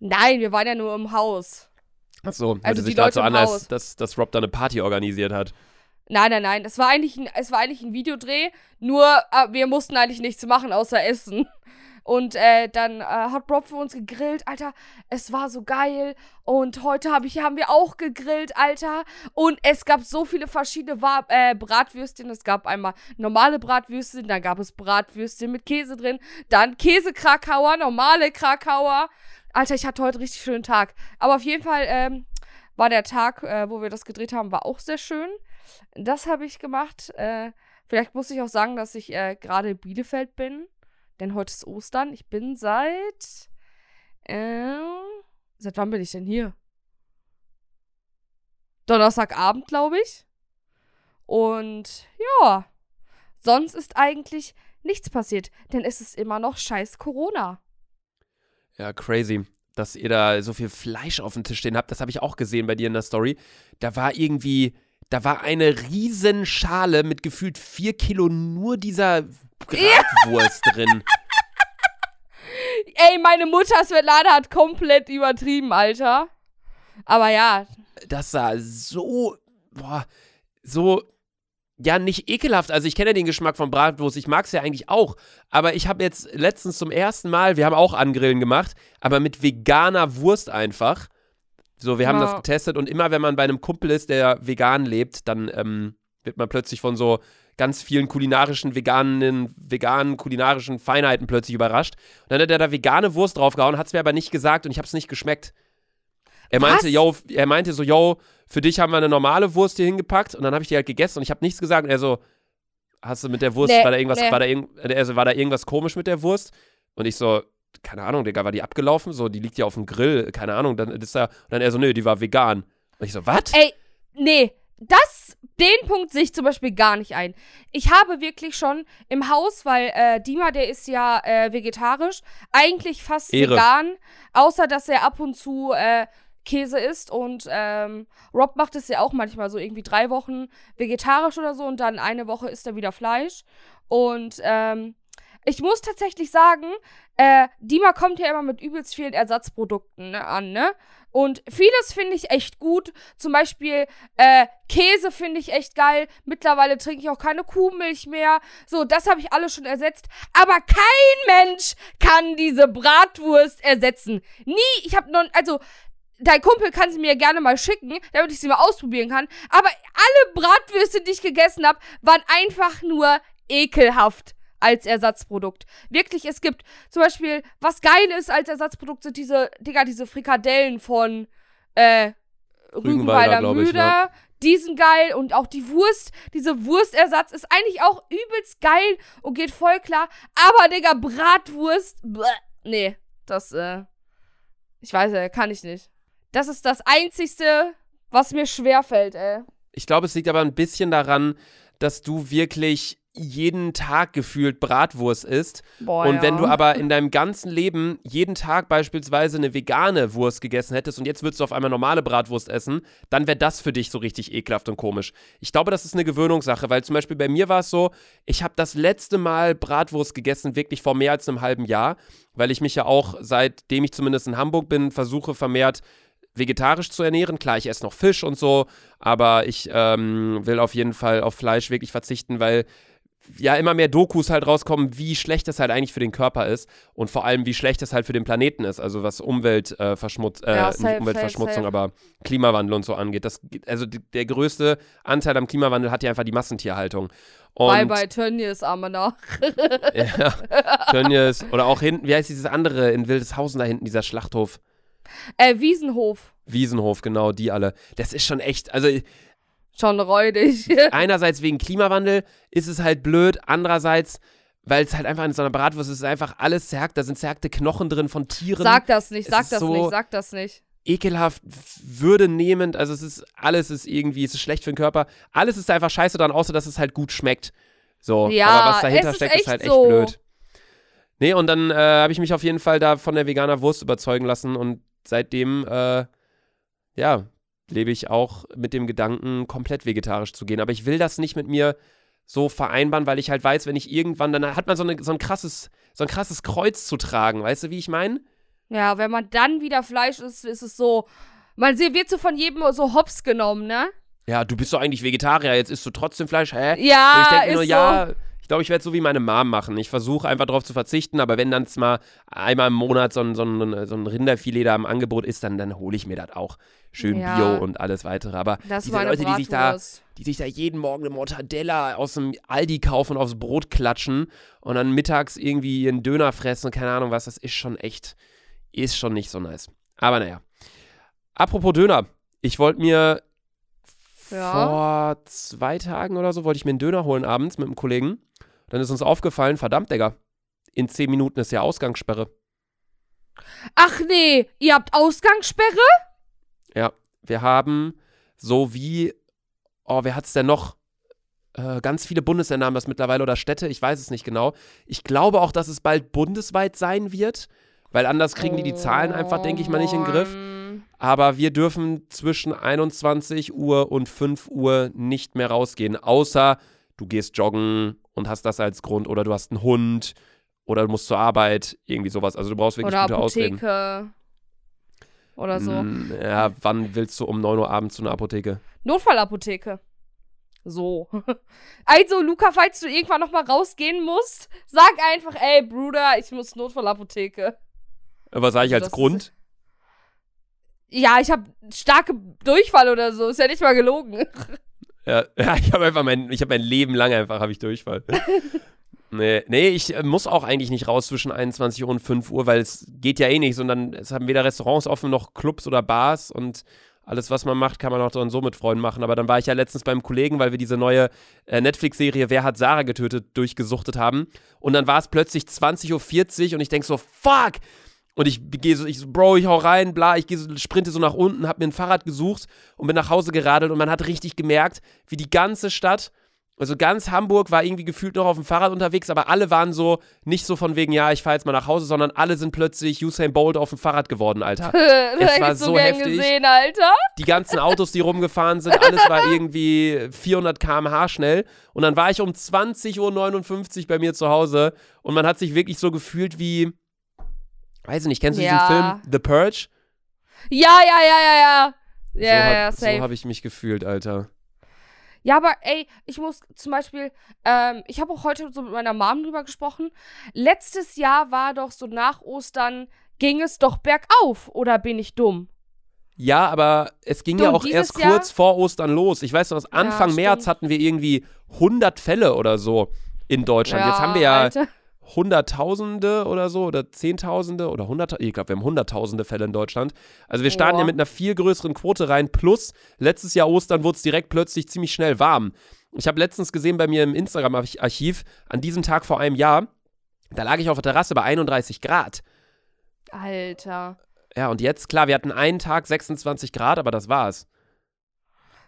Nein, wir waren ja nur im Haus. Achso, hörte Also sich so im an, als dass, dass Rob da eine Party organisiert hat. Nein, nein, nein. Das war eigentlich ein, es war eigentlich ein Videodreh. Nur äh, wir mussten eigentlich nichts machen außer essen. Und äh, dann äh, hat Rob für uns gegrillt, Alter. Es war so geil. Und heute hab ich, haben wir auch gegrillt, Alter. Und es gab so viele verschiedene Wa äh, Bratwürstchen. Es gab einmal normale Bratwürstchen, dann gab es Bratwürstchen mit Käse drin, dann Käsekrakauer, normale Krakauer. Alter, ich hatte heute richtig schönen Tag. Aber auf jeden Fall ähm, war der Tag, äh, wo wir das gedreht haben, war auch sehr schön. Das habe ich gemacht. Äh, vielleicht muss ich auch sagen, dass ich äh, gerade in Bielefeld bin. Denn heute ist Ostern. Ich bin seit. Äh, seit wann bin ich denn hier? Donnerstagabend, glaube ich. Und ja. Sonst ist eigentlich nichts passiert. Denn es ist immer noch scheiß Corona. Ja, crazy. Dass ihr da so viel Fleisch auf dem Tisch stehen habt, das habe ich auch gesehen bei dir in der Story. Da war irgendwie, da war eine riesen Schale mit gefühlt vier Kilo nur dieser Bratwurst drin. Ey, meine Mutter Svetlana hat komplett übertrieben, Alter. Aber ja, Das sah so, boah, so, ja, nicht ekelhaft. Also ich kenne den Geschmack von Bratwurst, ich mag es ja eigentlich auch. Aber ich habe jetzt letztens zum ersten Mal, wir haben auch Angrillen gemacht, aber mit veganer Wurst einfach. So, wir haben Ja. das getestet und immer wenn man bei einem Kumpel ist, der vegan lebt, dann ähm, wird man plötzlich von so ganz vielen kulinarischen, veganen, veganen, kulinarischen Feinheiten plötzlich überrascht. Und dann hat er da vegane Wurst draufgehauen, hat es mir aber nicht gesagt und ich habe es nicht geschmeckt. Er meinte, yo, er meinte so, yo, für dich haben wir eine normale Wurst hier hingepackt und dann habe ich die halt gegessen und ich habe nichts gesagt und er so, hast du mit der Wurst, Nee, war da irgendwas, nee. war da irgend, also war da irgendwas komisch mit der Wurst? Und ich so, keine Ahnung, Digga, war die abgelaufen? So, die liegt ja auf dem Grill, keine Ahnung, dann ist da, und dann er so, nö, die war vegan. Und ich so, was? Ey, nee, das, den Punkt sehe ich zum Beispiel gar nicht ein. Ich habe wirklich schon im Haus, weil äh, Dima, der ist ja äh, vegetarisch, eigentlich fast Ehre. vegan, außer dass er ab und zu äh, Käse isst und ähm, Rob macht es ja auch manchmal so irgendwie drei Wochen vegetarisch oder so und dann eine Woche isst er wieder Fleisch. Und ähm, ich muss tatsächlich sagen, äh, Dima kommt ja immer mit übelst vielen Ersatzprodukten ne, an, ne? Und vieles finde ich echt gut. Zum Beispiel äh, Käse finde ich echt geil. Mittlerweile trinke ich auch keine Kuhmilch mehr. So, das habe ich alles schon ersetzt. Aber kein Mensch kann diese Bratwurst ersetzen. Nie. Ich habe noch, also dein Kumpel kann sie mir gerne mal schicken, damit ich sie mal ausprobieren kann. Aber alle Bratwürste, die ich gegessen habe, waren einfach nur ekelhaft als Ersatzprodukt. Wirklich, es gibt zum Beispiel, was geil ist als Ersatzprodukt, sind diese, Digga, diese Frikadellen von äh, Rügenwalder glaub ich, Müde. ne? Die sind geil und auch die Wurst, diese Wurstersatz ist eigentlich auch übelst geil und geht voll klar. Aber, Digga, Bratwurst, bleh, nee, das, äh, ich weiß, äh, kann ich nicht. Das ist das Einzigste, was mir schwerfällt, ey. Ich glaube, es liegt aber ein bisschen daran, dass du wirklich jeden Tag gefühlt Bratwurst isst. Boah, und ja. wenn du aber in deinem ganzen Leben jeden Tag beispielsweise eine vegane Wurst gegessen hättest und jetzt würdest du auf einmal normale Bratwurst essen, dann wäre das für dich so richtig ekelhaft und komisch. Ich glaube, das ist eine Gewöhnungssache, weil zum Beispiel bei mir war es so, ich habe das letzte Mal Bratwurst gegessen, wirklich vor mehr als einem halben Jahr, weil ich mich ja auch, seitdem ich zumindest in Hamburg bin, versuche vermehrt vegetarisch zu ernähren. Klar, ich esse noch Fisch und so, aber ich ähm, will auf jeden Fall auf Fleisch wirklich verzichten, weil ja immer mehr Dokus halt rauskommen, wie schlecht das halt eigentlich für den Körper ist und vor allem, wie schlecht das halt für den Planeten ist. Also was Umweltverschmutzung, äh, Ja, nicht safe, Umweltverschmutzung, safe, aber Klimawandel und so angeht. Das, also der größte Anteil am Klimawandel hat ja einfach die Massentierhaltung. Und, Bye bye Tönnies, arme nach. Ja, Tönnies, oder auch hinten, wie heißt dieses andere in Wildeshausen da hinten, dieser Schlachthof? Äh, Wiesenhof. Wiesenhof, genau, die alle. Das ist schon echt, also Schon räudig. einerseits wegen Klimawandel ist es halt blöd, andererseits, weil es halt einfach in so einer Bratwurst ist, ist einfach alles zerhackt, da sind zerhackte Knochen drin von Tieren. Sag das nicht, sag das so- nicht, sag das nicht. ekelhaft, würdenehmend, also es ist, alles ist irgendwie, es ist schlecht für den Körper. Alles ist einfach scheiße dran, außer dass es halt gut schmeckt. So, Ja, aber was dahinter ist steckt, ist halt echt so. blöd. Nee, und dann äh, habe ich mich auf jeden Fall da von der veganer Wurst überzeugen lassen und seitdem, äh, ja, lebe ich auch mit dem Gedanken, komplett vegetarisch zu gehen. Aber ich will das nicht mit mir so vereinbaren, weil ich halt weiß, wenn ich irgendwann, dann hat man so, eine, so, ein, krasses, so ein krasses Kreuz zu tragen. Weißt du, wie ich meine? Ja, wenn man dann wieder Fleisch isst, ist es so. Man wird so von jedem so hops genommen, ne? Ja, du bist doch eigentlich Vegetarier, jetzt isst du trotzdem Fleisch, hä? Ja, Und ich denke nur, so. ja, glaube, ich werde so wie meine Mom machen. Ich versuche einfach darauf zu verzichten, aber wenn dann mal einmal im Monat so ein, so ein, so ein Rinderfilet da im Angebot ist, dann, dann hole ich mir das auch. Schön Ja. Bio und alles weitere. Aber Das diese Leute, die sich, da, die sich da jeden Morgen eine Mortadella aus dem Aldi kaufen und aufs Brot klatschen und dann mittags irgendwie ihren Döner fressen und keine Ahnung was, das ist schon echt, ist schon nicht so nice. Aber naja. Apropos Döner. Ich wollte mir Ja. vor zwei Tagen oder so wollte ich mir einen Döner holen abends mit einem Kollegen. Dann ist uns aufgefallen, verdammt, Digga, in zehn Minuten ist ja Ausgangssperre. Ach nee, ihr habt Ausgangssperre? Ja, wir haben so wie, oh, wer hat's denn noch? Äh, ganz viele Bundesländer haben das mittlerweile oder Städte, ich weiß es nicht genau. Ich glaube auch, dass es bald bundesweit sein wird, weil anders kriegen die die Zahlen einfach, denke ich mal, nicht in den Griff. Mann. Aber wir dürfen zwischen 21 Uhr und 5 Uhr nicht mehr rausgehen, außer du gehst joggen und hast das als Grund oder du hast einen Hund oder du musst zur Arbeit, irgendwie sowas. Also du brauchst wirklich Oder gute Ausreden. Apotheke. Oder so. Mm, Ja, wann willst du um 9 Uhr abends zu einer Apotheke? Notfallapotheke. So. Also, Luca, falls du irgendwann nochmal rausgehen musst, sag einfach, ey, Bruder, ich muss Notfallapotheke. Was sage ich Also als Grund? Ja, ich habe starke Durchfall oder so. Ist ja nicht mal gelogen. Ja, ja ich habe einfach mein, ich habe mein Leben lang einfach, habe ich Durchfall. nee, nee, ich äh, muss auch eigentlich nicht raus zwischen 21 Uhr und 5 Uhr, weil es geht ja eh nicht, sondern es haben weder Restaurants offen noch Clubs oder Bars und alles, was man macht, kann man auch dann so mit Freunden machen. Aber dann war ich ja letztens beim Kollegen, weil wir diese neue äh, Netflix-Serie Wer hat Sarah getötet durchgesuchtet haben. Und dann war es plötzlich 20.40 Uhr und ich denke so, fuck! Und ich gehe so, ich so, Bro, ich hau rein, bla, ich gehe so, sprinte so nach unten, hab mir ein Fahrrad gesucht und bin nach Hause geradelt und man hat richtig gemerkt, wie die ganze Stadt, also ganz Hamburg war irgendwie gefühlt noch auf dem Fahrrad unterwegs, aber alle waren so, nicht so von wegen, ja, ich fahr jetzt mal nach Hause, sondern alle sind plötzlich Usain Bolt auf dem Fahrrad geworden, Alter. das Es war so so gern heftig. gesehen, Alter. Die ganzen Autos, die rumgefahren sind, alles war irgendwie 400 km/h schnell. Und dann war ich um 20.59 Uhr bei mir zu Hause und man hat sich wirklich so gefühlt wie, weiß ich nicht, kennst du Ja. diesen Film The Purge? Ja, ja, ja, ja, ja. Ja, so hab, ja, so safe. habe ich mich gefühlt, Alter. Ja, aber ey, ich muss zum Beispiel, ähm, ich habe auch heute so mit meiner Mom drüber gesprochen. Letztes Jahr war doch so nach Ostern, ging es doch bergauf, oder bin ich dumm? Ja, aber es ging Du, ja auch erst Jahr- kurz vor Ostern los. Ich weiß noch, Anfang Ja, März hatten wir irgendwie 100 Fälle oder so in Deutschland. Jetzt haben wir ja Alter. Hunderttausende oder so oder Zehntausende oder Hundert, ich glaube, wir haben Hunderttausende Fälle in Deutschland. Also wir starten ja Boah. mit einer viel größeren Quote rein. Plus, letztes Jahr Ostern wurde es direkt plötzlich ziemlich schnell warm. Ich habe letztens gesehen bei mir im Instagram-Archiv, an diesem Tag vor einem Jahr, da lag ich auf der Terrasse bei 31 Grad. Alter. Ja, und jetzt, klar, wir hatten einen Tag 26 Grad, aber das war's.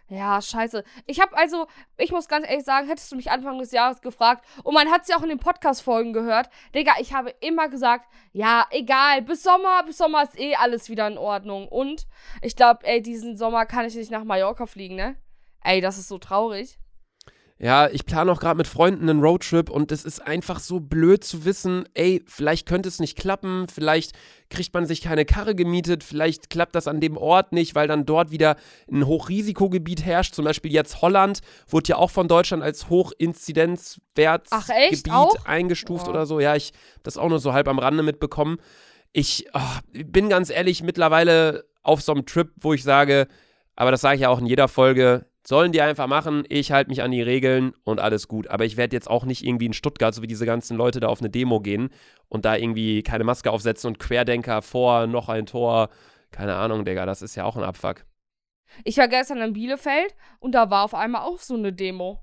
Ja, scheiße. Ich habe also, ich muss ganz ehrlich sagen, hättest du mich Anfang des Jahres gefragt, und man hat es ja auch in den Podcast-Folgen gehört, Digga, ich habe immer gesagt, ja, egal, bis Sommer, bis Sommer ist eh alles wieder in Ordnung. Und ich glaube, ey, diesen Sommer kann ich nicht nach Mallorca fliegen, ne? Ey, das ist so traurig. Ja, ich plane auch gerade mit Freunden einen Roadtrip und es ist einfach so blöd zu wissen, ey, vielleicht könnte es nicht klappen, vielleicht kriegt man sich keine Karre gemietet, vielleicht klappt das an dem Ort nicht, weil dann dort wieder ein Hochrisikogebiet herrscht. Zum Beispiel jetzt Holland wurde ja auch von Deutschland als? Hochinzidenzwertgebiet eingestuft Ja. oder so. Ja, ich hab das auch nur so halb am Rande mitbekommen. Ich ah, bin ganz ehrlich mittlerweile auf so einem Trip, wo ich sage, aber das sage ich ja auch in jeder Folge, sollen die einfach machen, ich halte mich an die Regeln und alles gut. Aber ich werde jetzt auch nicht irgendwie in Stuttgart, so wie diese ganzen Leute da auf eine Demo gehen und da irgendwie keine Maske aufsetzen und Querdenker vor, noch ein Tor. Keine Ahnung, Digga, das ist ja auch ein Abfuck. Ich war gestern in Bielefeld und da war auf einmal auch so eine Demo.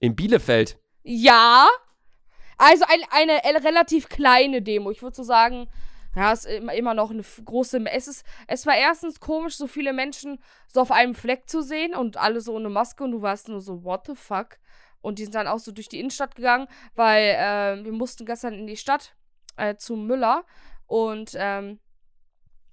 In Bielefeld. Ja. Also ein, eine äh, relativ kleine Demo. Ich würde so sagen, ja, es ist immer, noch eine große. Es, ist, es war erstens komisch, so viele Menschen so auf einem Fleck zu sehen und alle so ohne Maske und du warst nur so, what the fuck? Und die sind dann auch so durch die Innenstadt gegangen, weil äh, wir mussten gestern in die Stadt äh, zum Müller und ähm,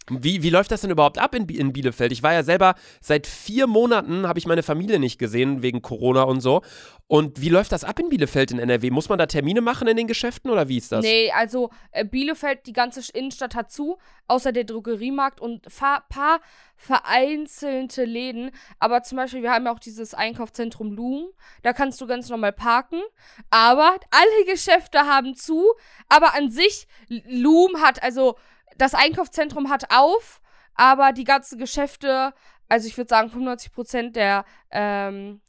Wie, wie läuft das denn überhaupt ab in, in Bielefeld? Ich war ja selber seit vier Monaten, habe ich meine Familie nicht gesehen, wegen Corona und so. Und wie läuft das ab in Bielefeld in NRW? Muss man da Termine machen in den Geschäften oder wie ist das? Nee, also äh, Bielefeld, die ganze Innenstadt hat zu, außer der Drogeriemarkt und fa paar vereinzelte Läden. Aber zum Beispiel, wir haben ja auch dieses Einkaufszentrum Loom. Da kannst du ganz normal parken. Aber alle Geschäfte haben zu. Aber an sich, Loom hat, also das Einkaufszentrum hat auf, aber die ganzen Geschäfte, also ich würde sagen 95% der ähm,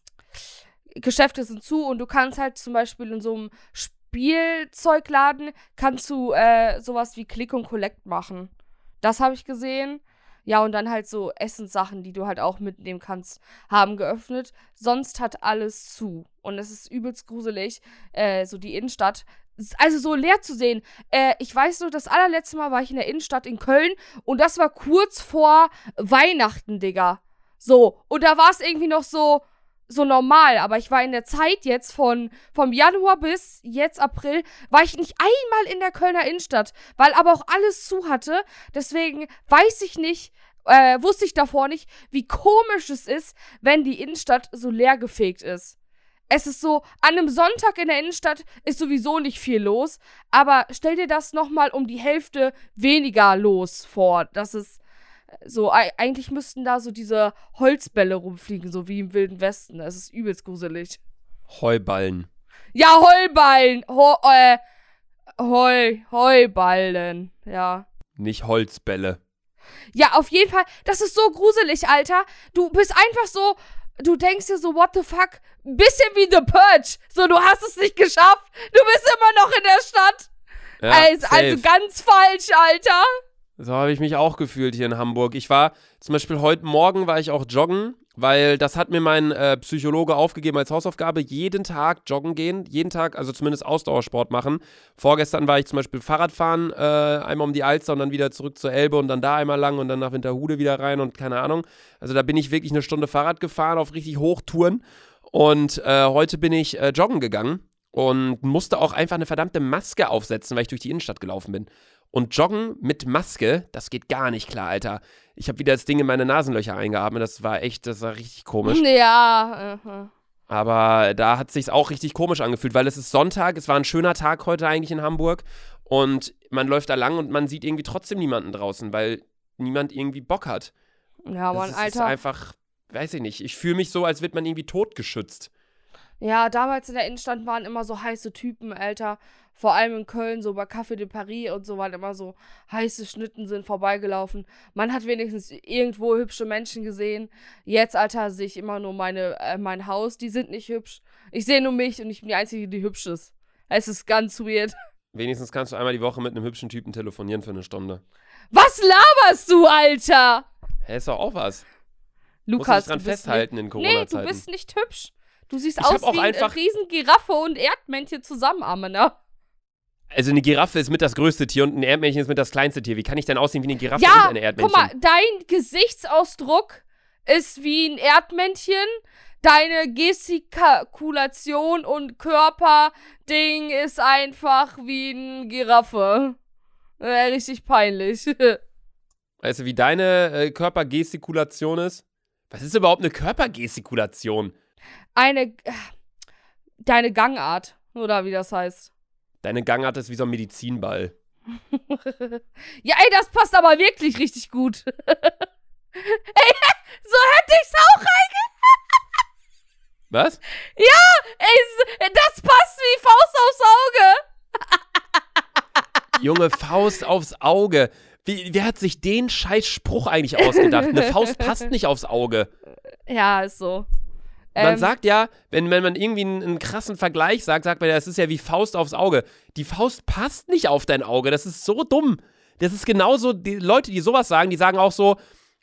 Geschäfte sind zu und du kannst halt zum Beispiel in so einem Spielzeugladen kannst du äh, sowas wie Click und Collect machen. Das habe ich gesehen. Ja, und dann halt so Essenssachen, die du halt auch mitnehmen kannst, haben geöffnet. Sonst hat alles zu. Und es ist übelst gruselig, äh, so die Innenstadt. Also so leer zu sehen. Äh, ich weiß nur, das allerletzte Mal war ich in der Innenstadt in Köln und das war kurz vor Weihnachten, Digga. So, und da war es irgendwie noch so, so normal, aber ich war in der Zeit jetzt von vom Januar bis jetzt April war ich nicht einmal in der Kölner Innenstadt, weil aber auch alles zu hatte. Deswegen weiß ich nicht, äh, wusste ich davor nicht, wie komisch es ist, wenn die Innenstadt so leer gefegt ist. Es ist so, an einem Sonntag in der Innenstadt ist sowieso nicht viel los, aber stell dir das nochmal um die Hälfte weniger los vor. Das ist so, ei- eigentlich müssten da so diese Holzbälle rumfliegen, so wie im Wilden Westen. Es ist übelst gruselig. Heuballen. Ja, Heuballen. Ho äh, Heu, Heuballen. Ja. Nicht Holzbälle. Ja, auf jeden Fall. Das ist so gruselig, Alter. Du bist einfach so. Du denkst dir so, what the fuck? Bisschen wie The Purge. So, du hast es nicht geschafft. Du bist immer noch in der Stadt. Ja, also, also ganz falsch, Alter. So habe ich mich auch gefühlt hier in Hamburg. Ich war zum Beispiel heute Morgen war ich auch joggen weil das hat mir mein äh, Psychologe aufgegeben als Hausaufgabe, jeden Tag joggen gehen, jeden Tag, also zumindest Ausdauersport machen. Vorgestern war ich zum Beispiel Fahrradfahren, äh, einmal um die Alster und dann wieder zurück zur Elbe und dann da einmal lang und dann nach Winterhude wieder rein und keine Ahnung. Also da bin ich wirklich eine Stunde Fahrrad gefahren auf richtig Hochtouren und äh, heute bin ich äh, joggen gegangen und musste auch einfach eine verdammte Maske aufsetzen, weil ich durch die Innenstadt gelaufen bin. Und Joggen mit Maske, das geht gar nicht klar, Alter. Ich habe wieder das Ding in meine Nasenlöcher eingeatmet. Das war echt, das war richtig komisch. Ja. Uh Aber da hat es sich auch richtig komisch angefühlt, weil es ist Sonntag, es war ein schöner Tag heute eigentlich in Hamburg und man läuft da lang und man sieht irgendwie trotzdem niemanden draußen, weil niemand irgendwie Bock hat. Ja, Mann, das Alter. ist einfach, weiß ich nicht. Ich fühle mich so, als wird man irgendwie totgeschützt. Ja, damals in der Innenstadt waren immer so heiße Typen, Alter. Vor allem in Köln, so bei Café de Paris und so, waren immer so heiße Schnitten sind vorbeigelaufen. Man hat wenigstens irgendwo hübsche Menschen gesehen. Jetzt, Alter, sehe ich immer nur meine, äh, mein Haus, die sind nicht hübsch. Ich sehe nur mich und ich bin die Einzige, die hübsch ist. Es ist ganz weird. Wenigstens kannst du einmal die Woche mit einem hübschen Typen telefonieren für eine Stunde. Was laberst du, Alter? Hä, ist doch auch was. Lukas, Muss dran du bist festhalten in nicht, Nee, du Corona-Zeiten. bist nicht hübsch. Du siehst Ich aus hab auch wie einfach- ein riesen Giraffe und Erdmännchen zusammen, ne? Also eine Giraffe ist mit das größte Tier und ein Erdmännchen ist mit das kleinste Tier. Wie kann ich denn aussehen wie eine Giraffe Ja, und ein Erdmännchen? Guck mal, dein Gesichtsausdruck ist wie ein Erdmännchen. Deine Gestikulation und Körperding ist einfach wie ein Giraffe. Äh, richtig peinlich. Weißt du, wie deine äh, Körpergestikulation ist? Was ist überhaupt eine Körpergestikulation? Eine. äh, Deine Gangart. Oder wie das heißt. Deine Gangart ist wie so ein Medizinball. ja, ey, das passt aber wirklich richtig gut. ey, so hätte ich's auch Was? Ey, s- das passt wie Faust aufs Auge. Junge, Faust aufs Auge. Wie, wer hat sich den scheiß Spruch eigentlich ausgedacht? Eine Faust passt nicht aufs Auge. Ja, ist so. Man Ähm, sagt ja, wenn, wenn man irgendwie einen, einen krassen Vergleich sagt, sagt man ja, das ist ja wie Faust aufs Auge. Die Faust passt nicht auf dein Auge. Das ist so dumm. Das ist genauso, die Leute, die sowas sagen, die sagen auch so,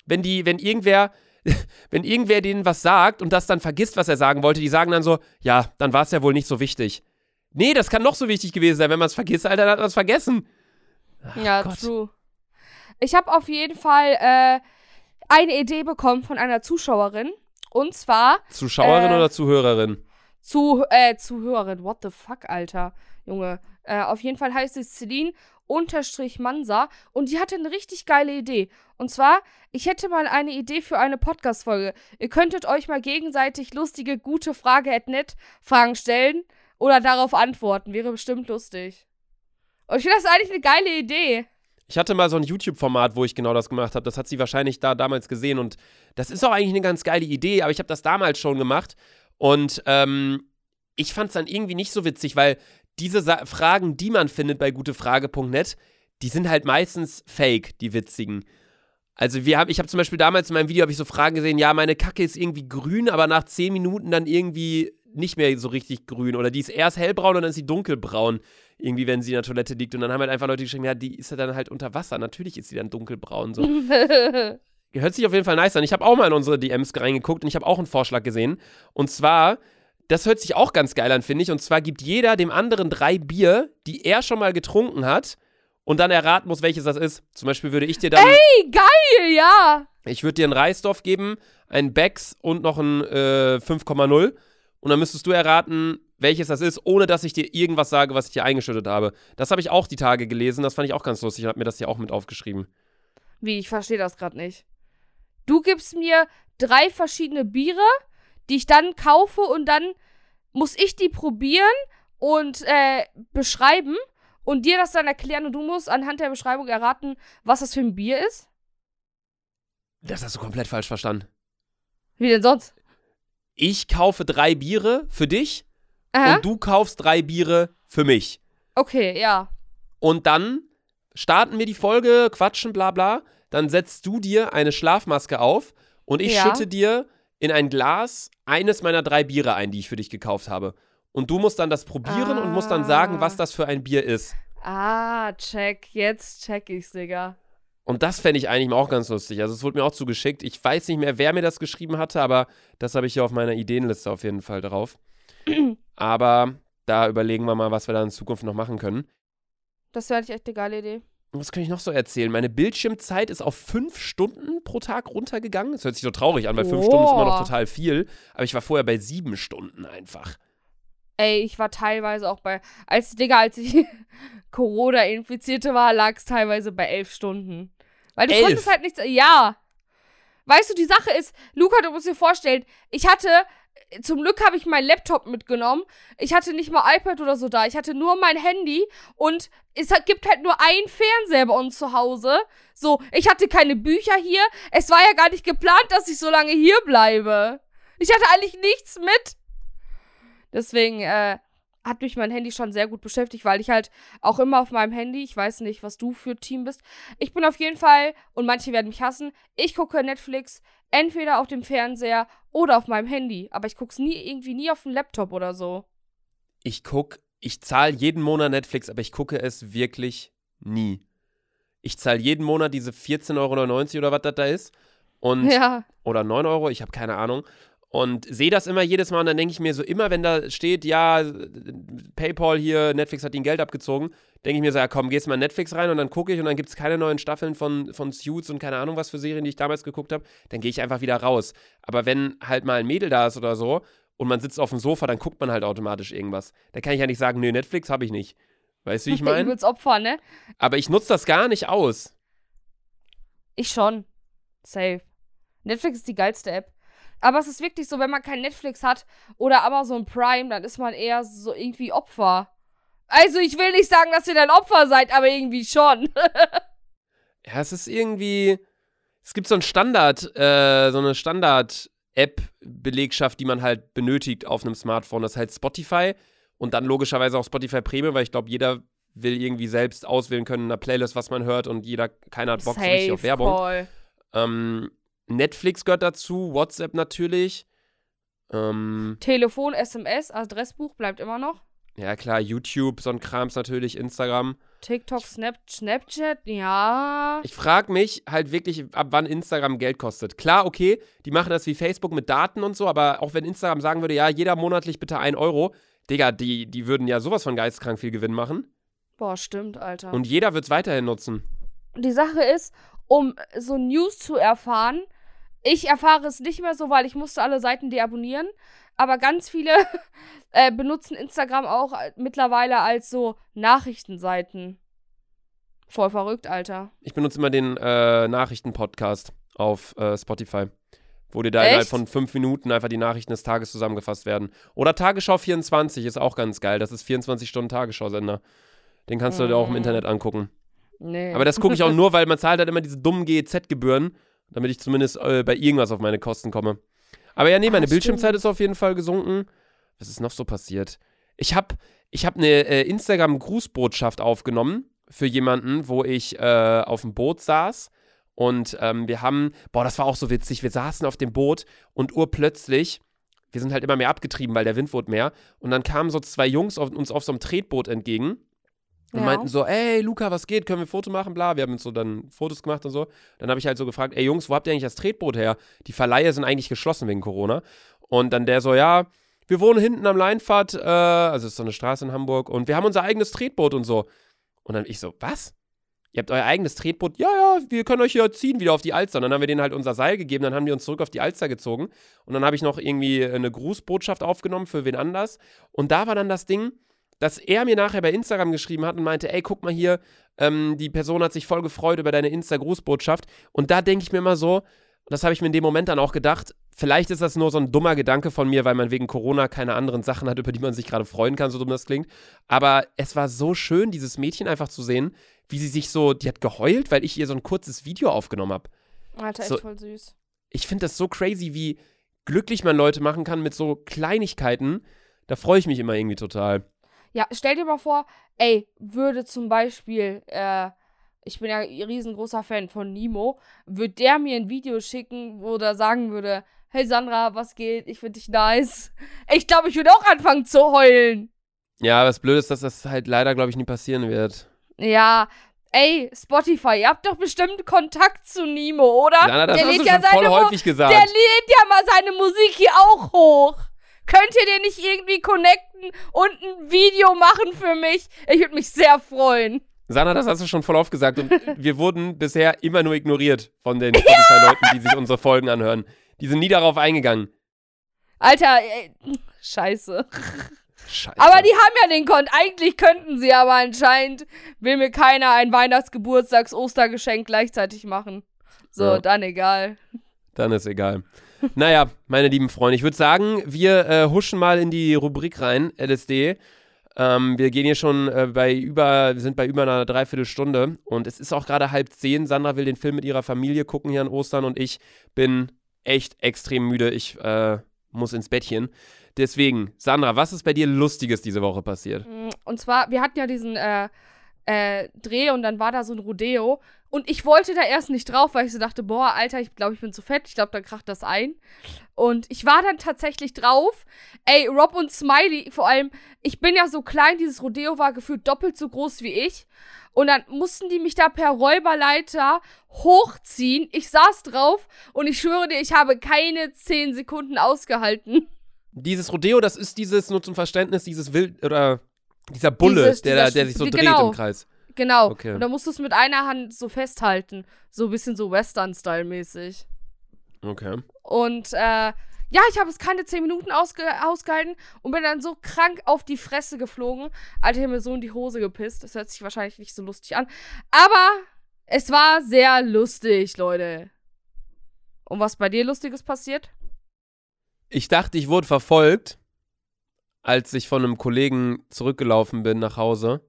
wenn die, wenn irgendwer, wenn irgendwer denen was sagt und das dann vergisst, was er sagen wollte, die sagen dann so, ja, dann war es ja wohl nicht so wichtig. Nee, das kann noch so wichtig gewesen sein. Wenn man es vergisst, Alter, dann hat man es vergessen. ja, Gott. true. Ich habe auf jeden Fall äh, eine Idee bekommen von einer Zuschauerin. Und zwar Zuschauerin Äh, oder Zuhörerin? zu, äh, Zuhörerin. What the fuck, Alter. Junge. Äh, auf jeden Fall heißt es Celine unterstrich Mansa und die hatte eine richtig geile Idee. Und zwar, ich hätte mal eine Idee für eine Podcast-Folge. Ihr könntet euch mal gegenseitig lustige, gute Frage at net Fragen stellen oder darauf antworten. Wäre bestimmt lustig. Und ich finde das eigentlich eine geile Idee. Ich hatte mal so ein YouTube-Format, wo ich genau das gemacht habe. Das hat sie wahrscheinlich da damals gesehen und das ist auch eigentlich eine ganz geile Idee, aber ich habe das damals schon gemacht und ähm, ich fand es dann irgendwie nicht so witzig, weil diese Sa Fragen, die man findet bei gutefrage.net, die sind halt meistens fake, die witzigen. Also wir haben, ich habe zum Beispiel damals in meinem Video habe ich so Fragen gesehen, ja, meine Kacke ist irgendwie grün, aber nach 10 Minuten dann irgendwie nicht mehr so richtig grün oder die ist erst hellbraun und dann ist sie dunkelbraun, irgendwie wenn sie in der Toilette liegt und dann haben halt einfach Leute geschrieben, ja, die ist ja dann halt unter Wasser, natürlich ist sie dann dunkelbraun so. Hört sich auf jeden Fall nice an. Ich habe auch mal in unsere DMs reingeguckt und ich habe auch einen Vorschlag gesehen. Und zwar, das hört sich auch ganz geil an, finde ich. Und zwar gibt jeder dem anderen drei Bier, die er schon mal getrunken hat und dann erraten muss, welches das ist. Zum Beispiel würde ich dir dann, Ey, geil, ja. ich würde dir einen Reisdorf geben, einen Becks und noch einen äh, 5,0. Und dann müsstest du erraten, welches das ist, ohne dass ich dir irgendwas sage, was ich dir eingeschüttet habe. Das habe ich auch die Tage gelesen. Das fand ich auch ganz lustig und habe mir das hier auch mit aufgeschrieben. Wie, ich verstehe das gerade nicht. Du gibst mir drei verschiedene Biere, die ich dann kaufe und dann muss ich die probieren und äh, beschreiben und dir das dann erklären und du musst anhand der Beschreibung erraten, was das für ein Bier ist? Das hast du komplett falsch verstanden. Wie denn sonst? Ich kaufe drei Biere für dich Aha. und du kaufst drei Biere für mich. Okay, ja. Und dann starten wir die Folge, quatschen, bla bla. Dann setzt du dir eine Schlafmaske auf und ich Ja. schütte dir in ein Glas eines meiner drei Biere ein, die ich für dich gekauft habe. Und du musst dann das probieren und musst dann sagen, Ah. was das für ein Bier ist. Ah, check. Jetzt check ich's, Digga. Und das fände ich eigentlich auch ganz lustig. Also es wurde mir auch zugeschickt. Ich weiß nicht mehr, wer mir das geschrieben hatte, aber das habe ich hier auf meiner Ideenliste auf jeden Fall drauf. aber da überlegen wir mal, was wir da in Zukunft noch machen können. Das wäre echt eine geile Idee. Was kann ich noch so erzählen? Meine Bildschirmzeit ist auf fünf Stunden pro Tag runtergegangen. Das hört sich so traurig an, weil fünf Oh. Stunden ist immer noch total viel. Aber ich war vorher bei sieben Stunden einfach. Ey, ich war teilweise auch bei, als, Digga, als ich Corona-Infizierte war, lag es teilweise bei elf Stunden. Weil du Elf? konntest halt nichts, ja. Weißt du, die Sache ist, Luca, du musst dir vorstellen, ich hatte, zum Glück habe ich meinen Laptop mitgenommen. Ich hatte nicht mal iPad oder so da. Ich hatte nur mein Handy und es gibt halt nur einen Fernseher bei uns zu Hause. So, ich hatte keine Bücher hier. Es war ja gar nicht geplant, dass ich so lange hier bleibe. Ich hatte eigentlich nichts mit. Deswegen äh, hat mich mein Handy schon sehr gut beschäftigt, weil ich halt auch immer auf meinem Handy, ich weiß nicht, was du für Team bist. Ich bin auf jeden Fall, und manche werden mich hassen, ich gucke Netflix entweder auf dem Fernseher oder auf meinem Handy. Aber ich gucke es nie, irgendwie nie auf dem Laptop oder so. Ich gucke, ich zahle jeden Monat Netflix, aber ich gucke es wirklich nie. Ich zahle jeden Monat diese 14,99 Euro oder was das da ist. Und Ja. oder 9 Euro, ich habe keine Ahnung. Und sehe das immer jedes Mal und dann denke ich mir so, immer wenn da steht, ja, PayPal hier, Netflix hat ihnen Geld abgezogen, denke ich mir so, ja komm, gehst mal in Netflix rein und dann gucke ich und dann gibt es keine neuen Staffeln von, von Suits und keine Ahnung was für Serien, die ich damals geguckt habe, dann gehe ich einfach wieder raus. Aber wenn halt mal ein Mädel da ist oder so und man sitzt auf dem Sofa, dann guckt man halt automatisch irgendwas. Da kann ich ja nicht sagen, nö, Netflix habe ich nicht. Weißt du, wie ich meine? Übelst Opfer, ne? Aber ich nutze das gar nicht aus. Ich schon. Safe. Netflix ist die geilste App. Aber es ist wirklich so, wenn man kein Netflix hat oder Amazon Prime, dann ist man eher so irgendwie Opfer. Also, ich will nicht sagen, dass ihr dann Opfer seid, aber irgendwie schon. Ja, es ist irgendwie. Es gibt so ein Standard, äh, so eine Standard-App-Belegschaft, die man halt benötigt auf einem Smartphone. Das ist halt Spotify und dann logischerweise auch Spotify Premium, weil ich glaube, jeder will irgendwie selbst auswählen können in einer Playlist, was man hört und jeder, keiner hat Bock so richtig auf Werbung. Ähm, Netflix gehört dazu, WhatsApp natürlich. Ähm, Telefon, SMS, Adressbuch bleibt immer noch. ja, klar, YouTube, so ein Krams natürlich, Instagram. TikTok, Snap, Snapchat, ja. Ich frage mich halt wirklich, ab wann Instagram Geld kostet. Klar, okay, die machen das wie Facebook mit Daten und so, aber auch wenn Instagram sagen würde, ja, jeder monatlich bitte 1 Euro, Digga, die, die würden ja sowas von geisteskrank viel Gewinn machen. Boah, stimmt, Alter. Und jeder wird es weiterhin nutzen. die Sache ist, um so News zu erfahren, ich erfahre es nicht mehr so, weil ich musste alle Seiten deabonnieren. Aber ganz viele äh, benutzen Instagram auch äh, mittlerweile als so Nachrichtenseiten. Voll verrückt, Alter. Ich benutze immer den äh, Nachrichten-Podcast auf äh, Spotify, wo dir da Echt? innerhalb von fünf Minuten einfach die Nachrichten des Tages zusammengefasst werden. Oder Tagesschau 24 ist auch ganz geil. Das ist 24 Stunden Tagesschau-Sender. Den kannst du dir auch im Mm. Internet angucken. Nee. Aber das gucke ich auch nur, weil man zahlt halt immer diese dummen GEZ-Gebühren, damit ich zumindest äh, bei irgendwas auf meine Kosten komme. Aber ja, nee, Ah, meine Bildschirmzeit stimmt. ist auf jeden Fall gesunken. Was ist noch so passiert? Ich habe ich hab eine äh, Instagram-Grußbotschaft aufgenommen für jemanden, wo ich äh, auf dem Boot saß. Und ähm, wir haben, boah, das war auch so witzig. Wir saßen auf dem Boot und urplötzlich, wir sind halt immer mehr abgetrieben, weil der Wind wurde mehr. Und dann kamen so zwei Jungs auf, uns auf so einem Tretboot entgegen und Ja. meinten so, ey, Luca, was geht? Können wir ein Foto machen? Bla, wir haben uns so dann Fotos gemacht und so. Dann habe ich halt so gefragt, ey Jungs, wo habt ihr eigentlich das Tretboot her? Die Verleihe sind eigentlich geschlossen wegen Corona. Und dann der so, ja, wir wohnen hinten am Leinpfad, äh, also es ist so eine Straße in Hamburg und wir haben unser eigenes Tretboot und so. Und dann ich so, was? Ihr habt euer eigenes Tretboot? Ja, ja, wir können euch hier ziehen wieder auf die Alster. Und dann haben wir denen halt unser Seil gegeben, dann haben die uns zurück auf die Alster gezogen. Und dann habe ich noch irgendwie eine Grußbotschaft aufgenommen für wen anders. Und da war dann das Ding, dass er mir nachher bei Instagram geschrieben hat und meinte, ey, guck mal hier, ähm, die Person hat sich voll gefreut über deine Insta-Grußbotschaft. Und da denke ich mir immer so, und das habe ich mir in dem Moment dann auch gedacht, vielleicht ist das nur so ein dummer Gedanke von mir, weil man wegen Corona keine anderen Sachen hat, über die man sich gerade freuen kann, so dumm das klingt. Aber es war so schön, dieses Mädchen einfach zu sehen, wie sie sich so, die hat geheult, weil ich ihr so ein kurzes Video aufgenommen habe. Alter, echt so- voll süß. Ich finde das so crazy, wie glücklich man Leute machen kann mit so Kleinigkeiten. Da freue ich mich immer irgendwie total. Ja, stell dir mal vor, ey, würde zum Beispiel, äh, ich bin ja ein riesengroßer Fan von Nemo, würde der mir ein Video schicken, wo der sagen würde, hey Sandra, was geht? Ich finde dich nice. Ich glaube, ich würde auch anfangen zu heulen. Ja, was blöd ist, dass das halt leider, glaube ich, nie passieren wird. Ja, Ey, Spotify, ihr habt doch bestimmt Kontakt zu Nemo, oder? Jana, das der hast lädt du ja schon voll häufig gesagt. Der lädt ja mal seine Musik hier auch hoch. Könnt ihr den nicht irgendwie connecten und ein Video machen für mich? Ich würde mich sehr freuen. Sana, das hast du schon voll oft gesagt. Und wir wurden bisher immer nur ignoriert von den Spotify-Leuten, die sich unsere Folgen anhören. Die sind nie darauf eingegangen. Alter, ey, scheiße. Scheiße. Aber die haben ja den Konto. Eigentlich könnten sie, aber anscheinend will mir keiner ein Weihnachtsgeburtstags Ostergeschenk gleichzeitig machen. So, Ja. dann egal. Dann ist egal. Naja, meine lieben Freunde, ich würde sagen, wir äh, huschen mal in die Rubrik rein, LSD. Ähm, wir gehen hier schon äh, bei über, wir sind bei über einer Dreiviertelstunde und es ist auch gerade halb zehn. Sandra will den Film mit ihrer Familie gucken hier an Ostern und ich bin echt extrem müde. Ich äh, muss ins Bettchen. Deswegen, Sandra, was ist bei dir Lustiges diese Woche passiert? Mm, Und zwar, wir hatten ja diesen äh, äh, Dreh und dann war da so ein Rodeo. Und ich wollte da erst nicht drauf, weil ich so dachte, boah, Alter, ich glaube, ich bin zu fett. Ich glaube, da kracht das ein. Und ich war dann tatsächlich drauf. Ey, Rob und Smiley, vor allem, ich bin ja so klein, dieses Rodeo war gefühlt doppelt so groß wie ich. Und dann mussten die mich da per Räuberleiter hochziehen. Ich saß drauf und ich schwöre dir, ich habe keine 10 Sekunden ausgehalten. Dieses Rodeo, das ist dieses, nur zum Verständnis, dieses Wild, oder dieser Bulle, Dieses- der, dieser der sich so Sch- dreht genau. im Kreis. Genau. Okay. Und da musst du es mit einer Hand so festhalten. So ein bisschen so Western-Style-mäßig. Okay. Und äh, ja, ich habe es keine 10 Minuten ausge ausgehalten und bin dann so krank auf die Fresse geflogen. Alter, ich habe mir so in die Hose gepisst. Das hört sich wahrscheinlich nicht so lustig an. Aber es war sehr lustig, Leute. Und was bei dir Lustiges passiert? Ich dachte, ich wurde verfolgt, als ich von einem Kollegen zurückgelaufen bin nach Hause.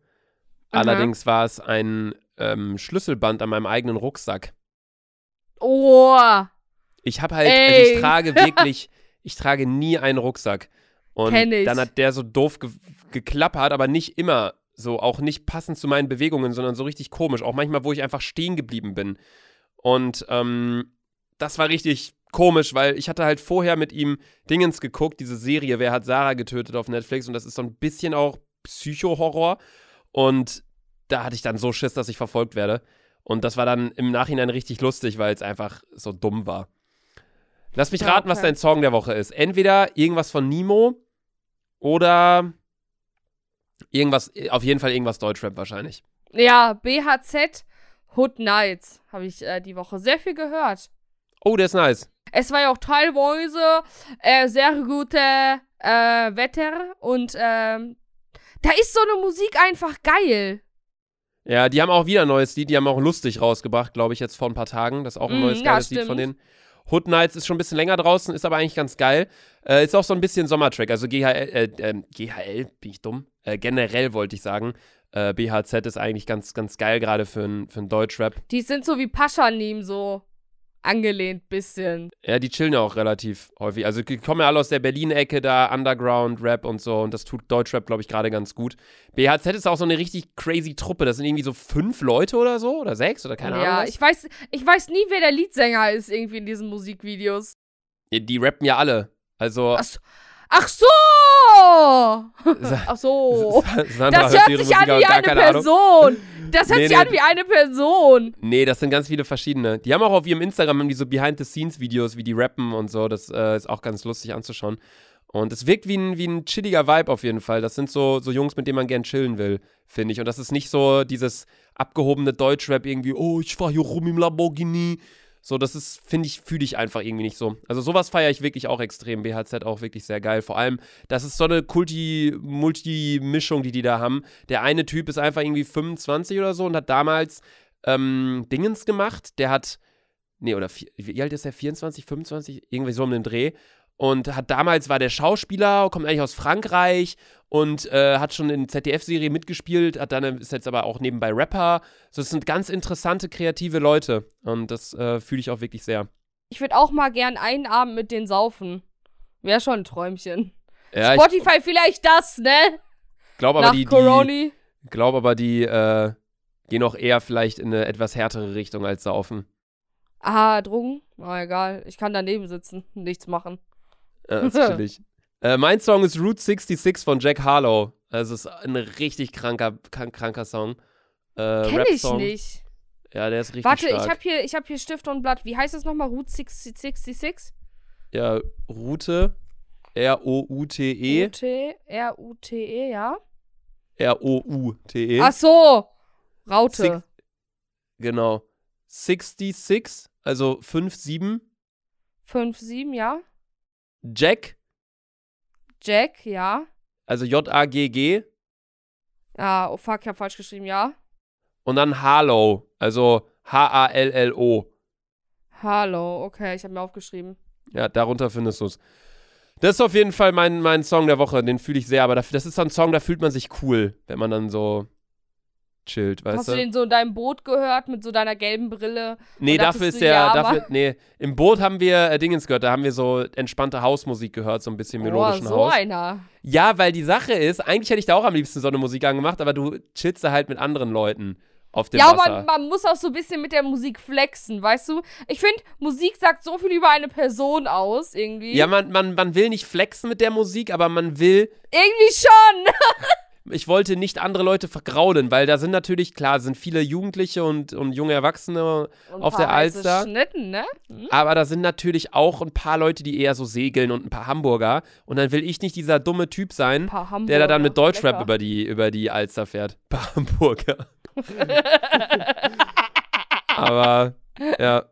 Aha. Allerdings war es ein ähm, Schlüsselband an meinem eigenen Rucksack. Oh, Ich habe halt, also ich trage wirklich, ich trage nie einen Rucksack. Und dann hat der so doof ge geklappert, aber nicht immer so, auch nicht passend zu meinen Bewegungen, sondern so richtig komisch. Auch manchmal, wo ich einfach stehen geblieben bin. Und ähm, das war richtig komisch, weil ich hatte halt vorher mit ihm Dingens geguckt, diese Serie, Wer hat Sarah getötet auf Netflix und das ist so ein bisschen auch Psycho-Horror und da hatte ich dann so Schiss, dass ich verfolgt werde und das war dann im Nachhinein richtig lustig, weil es einfach so dumm war. Lass mich raten, was okay. dein Song der Woche ist. Entweder irgendwas von Nemo oder irgendwas, auf jeden Fall irgendwas Deutschrap wahrscheinlich. ja, BHZ Hood Nights habe ich äh, die Woche sehr viel gehört. Oh, der ist nice. Es war ja auch teilweise äh, sehr gute äh, Wetter und ähm, da ist so eine Musik einfach geil. Ja, die haben auch wieder ein neues Lied, die haben auch lustig rausgebracht, glaube ich, jetzt vor ein paar Tagen. Das ist auch ein Mm, neues ja, geiles Lied von stimmt. denen. Hood Nights ist schon ein bisschen länger draußen, ist aber eigentlich ganz geil. Äh, ist auch so ein bisschen Sommertrack. Also GHL, äh, ähm, GHL, bin ich dumm? Äh, generell wollte ich sagen. Äh, BHZ ist eigentlich ganz, ganz geil, gerade für einen für Deutschrap. Die sind so wie Paschanim so angelehnt bisschen. Ja, die chillen ja auch relativ häufig. Also die kommen ja alle aus der Berlin-Ecke da, Underground-Rap und so. Und das tut Deutschrap, glaube ich, gerade ganz gut. BHZ ist auch so eine richtig crazy Truppe. Das sind irgendwie so fünf Leute oder so. Oder sechs oder keine ja, Ahnung. was. ich weiß, ich weiß nie, wer der Leadsänger ist irgendwie in diesen Musikvideos. Ja, die rappen ja alle. Also. Ach so. Ach so! Ach so. Sandra Das hört sich an wie eine. Person. Das hört Nee, sich nee. an wie eine Person. Nee, das sind ganz viele verschiedene. Die haben auch auf ihrem Instagram haben die so Behind-the-Scenes-Videos, wie die rappen und so. Das äh, ist auch ganz lustig anzuschauen. Und es wirkt wie ein, wie ein chilliger Vibe auf jeden Fall. Das sind so, so Jungs, mit denen man gern chillen will, finde ich. Und das ist nicht so dieses abgehobene Deutschrap irgendwie, oh, ich fahr hier rum im Lamborghini. So, das ist, finde ich, fühle ich einfach irgendwie nicht so. Also sowas feiere ich wirklich auch extrem. BHZ auch wirklich sehr geil. Vor allem, das ist so eine Kulti-Multi-Mischung, die die da haben. Der eine Typ ist einfach irgendwie 25 oder so und hat damals ähm, Dingens gemacht. Der hat, nee, oder wie alt ist der? 24, 25? Irgendwie so um den Dreh. Und hat damals, war der Schauspieler, kommt eigentlich aus Frankreich und äh, hat schon in ZDF-Serie mitgespielt, hat dann, ist jetzt aber auch nebenbei Rapper. So, das sind ganz interessante, kreative Leute. Und das äh, fühle ich auch wirklich sehr. Ich würde auch mal gern einen Abend mit denen saufen. Wäre schon ein Träumchen. Ja, ich Spotify vielleicht das, ne? glaube aber, Nach die, die, Coroni. glaub aber, die äh, gehen auch eher vielleicht in eine etwas härtere Richtung als Saufen. Aha, Drogen? Na egal. Ich kann daneben sitzen nichts machen. Ja, das ist chillig. Äh, mein Song ist Route 66 von Jack Harlow. Also es ist ein richtig kranker, krank, kranker Song. äh, Kenn ich nicht. Ja, der ist richtig Warte, stark. ich habe hier, ich hab hier Stift und Blatt. Wie heißt das nochmal? Route 66? ja, Route. R-O-U-T-E. U-T, R-U-T-E, ja. R-O-U-T-E. Ach so. Raute. Six- Genau. 66, also 5-7. 5, 7, ja. Jack, Jack, ja. also J-A-G-G. Ja, oh fuck, ich hab falsch geschrieben, ja. Und dann Harlow, also H-A-L-L-O. Hallo, okay, ich habe mir aufgeschrieben. Ja, darunter findest du es. Das ist auf jeden Fall mein, mein Song der Woche, den fühle ich sehr, aber das ist so ein Song, da fühlt man sich cool, wenn man dann so chillt, weißt Hast du? du den so in deinem Boot gehört mit so deiner gelben Brille? nee, dafür ist du, der, ja, dafür, nee, im Boot haben wir äh, Dingens gehört, da haben wir so entspannte Hausmusik gehört, so ein bisschen melodischen oh, so Haus. einer. Ja, weil die Sache ist, eigentlich hätte ich da auch am liebsten so eine Musik angemacht, aber du chillst da halt mit anderen Leuten auf dem Ja, Wasser. man, man muss auch so ein bisschen mit der Musik flexen, weißt du? Ich finde, Musik sagt so viel über eine Person aus, irgendwie. ja, man, man, man will nicht flexen mit der Musik, aber man will Irgendwie schon. ich wollte nicht andere Leute vergraulen, weil da sind natürlich, klar, sind viele Jugendliche und, und junge Erwachsene, Und Auf der Alster. Schnitten, ne? Hm? aber da sind natürlich auch ein paar Leute, die eher so segeln und ein paar Hamburger. Und dann will ich nicht dieser dumme Typ sein, der da dann mit Deutschrap Lecker. über die, über die Alster fährt. Ein paar Hamburger. aber, ja.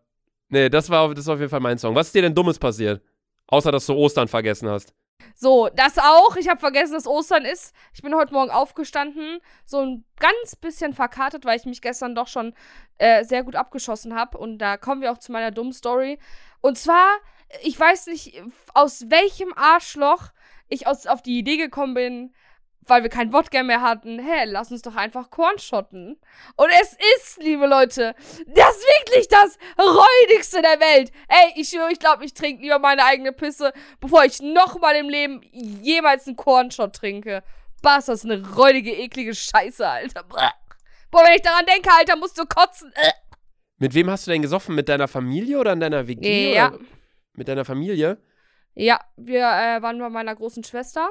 Nee, das war, das war auf jeden Fall mein Song. Was ist dir denn Dummes passiert? Außer, dass du Ostern vergessen hast. So, das auch. Ich habe vergessen, dass Ostern ist. Ich bin heute Morgen aufgestanden, so ein ganz bisschen verkartet, weil ich mich gestern doch schon äh, sehr gut abgeschossen habe. Und da kommen wir auch zu meiner dummen Story. Und zwar, ich weiß nicht, aus welchem Arschloch ich aus, auf die Idee gekommen bin, weil wir kein Wodka mehr hatten. Hä, lass uns doch einfach Korn schotten. Und es ist, liebe Leute, das ist wirklich das räudigste der Welt. Ey, ich schwöre, ich glaube, ich trinke lieber meine eigene Pisse, bevor ich nochmal im Leben jemals einen Kornshot trinke. Bah, ist das eine räudige, eklige Scheiße, Alter. Boah, wenn ich daran denke, Alter, musst du kotzen. Äh. Mit wem hast du denn gesoffen? Mit deiner Familie oder in deiner WG? Ja. Oder mit deiner Familie? Ja, wir äh, waren bei meiner großen Schwester.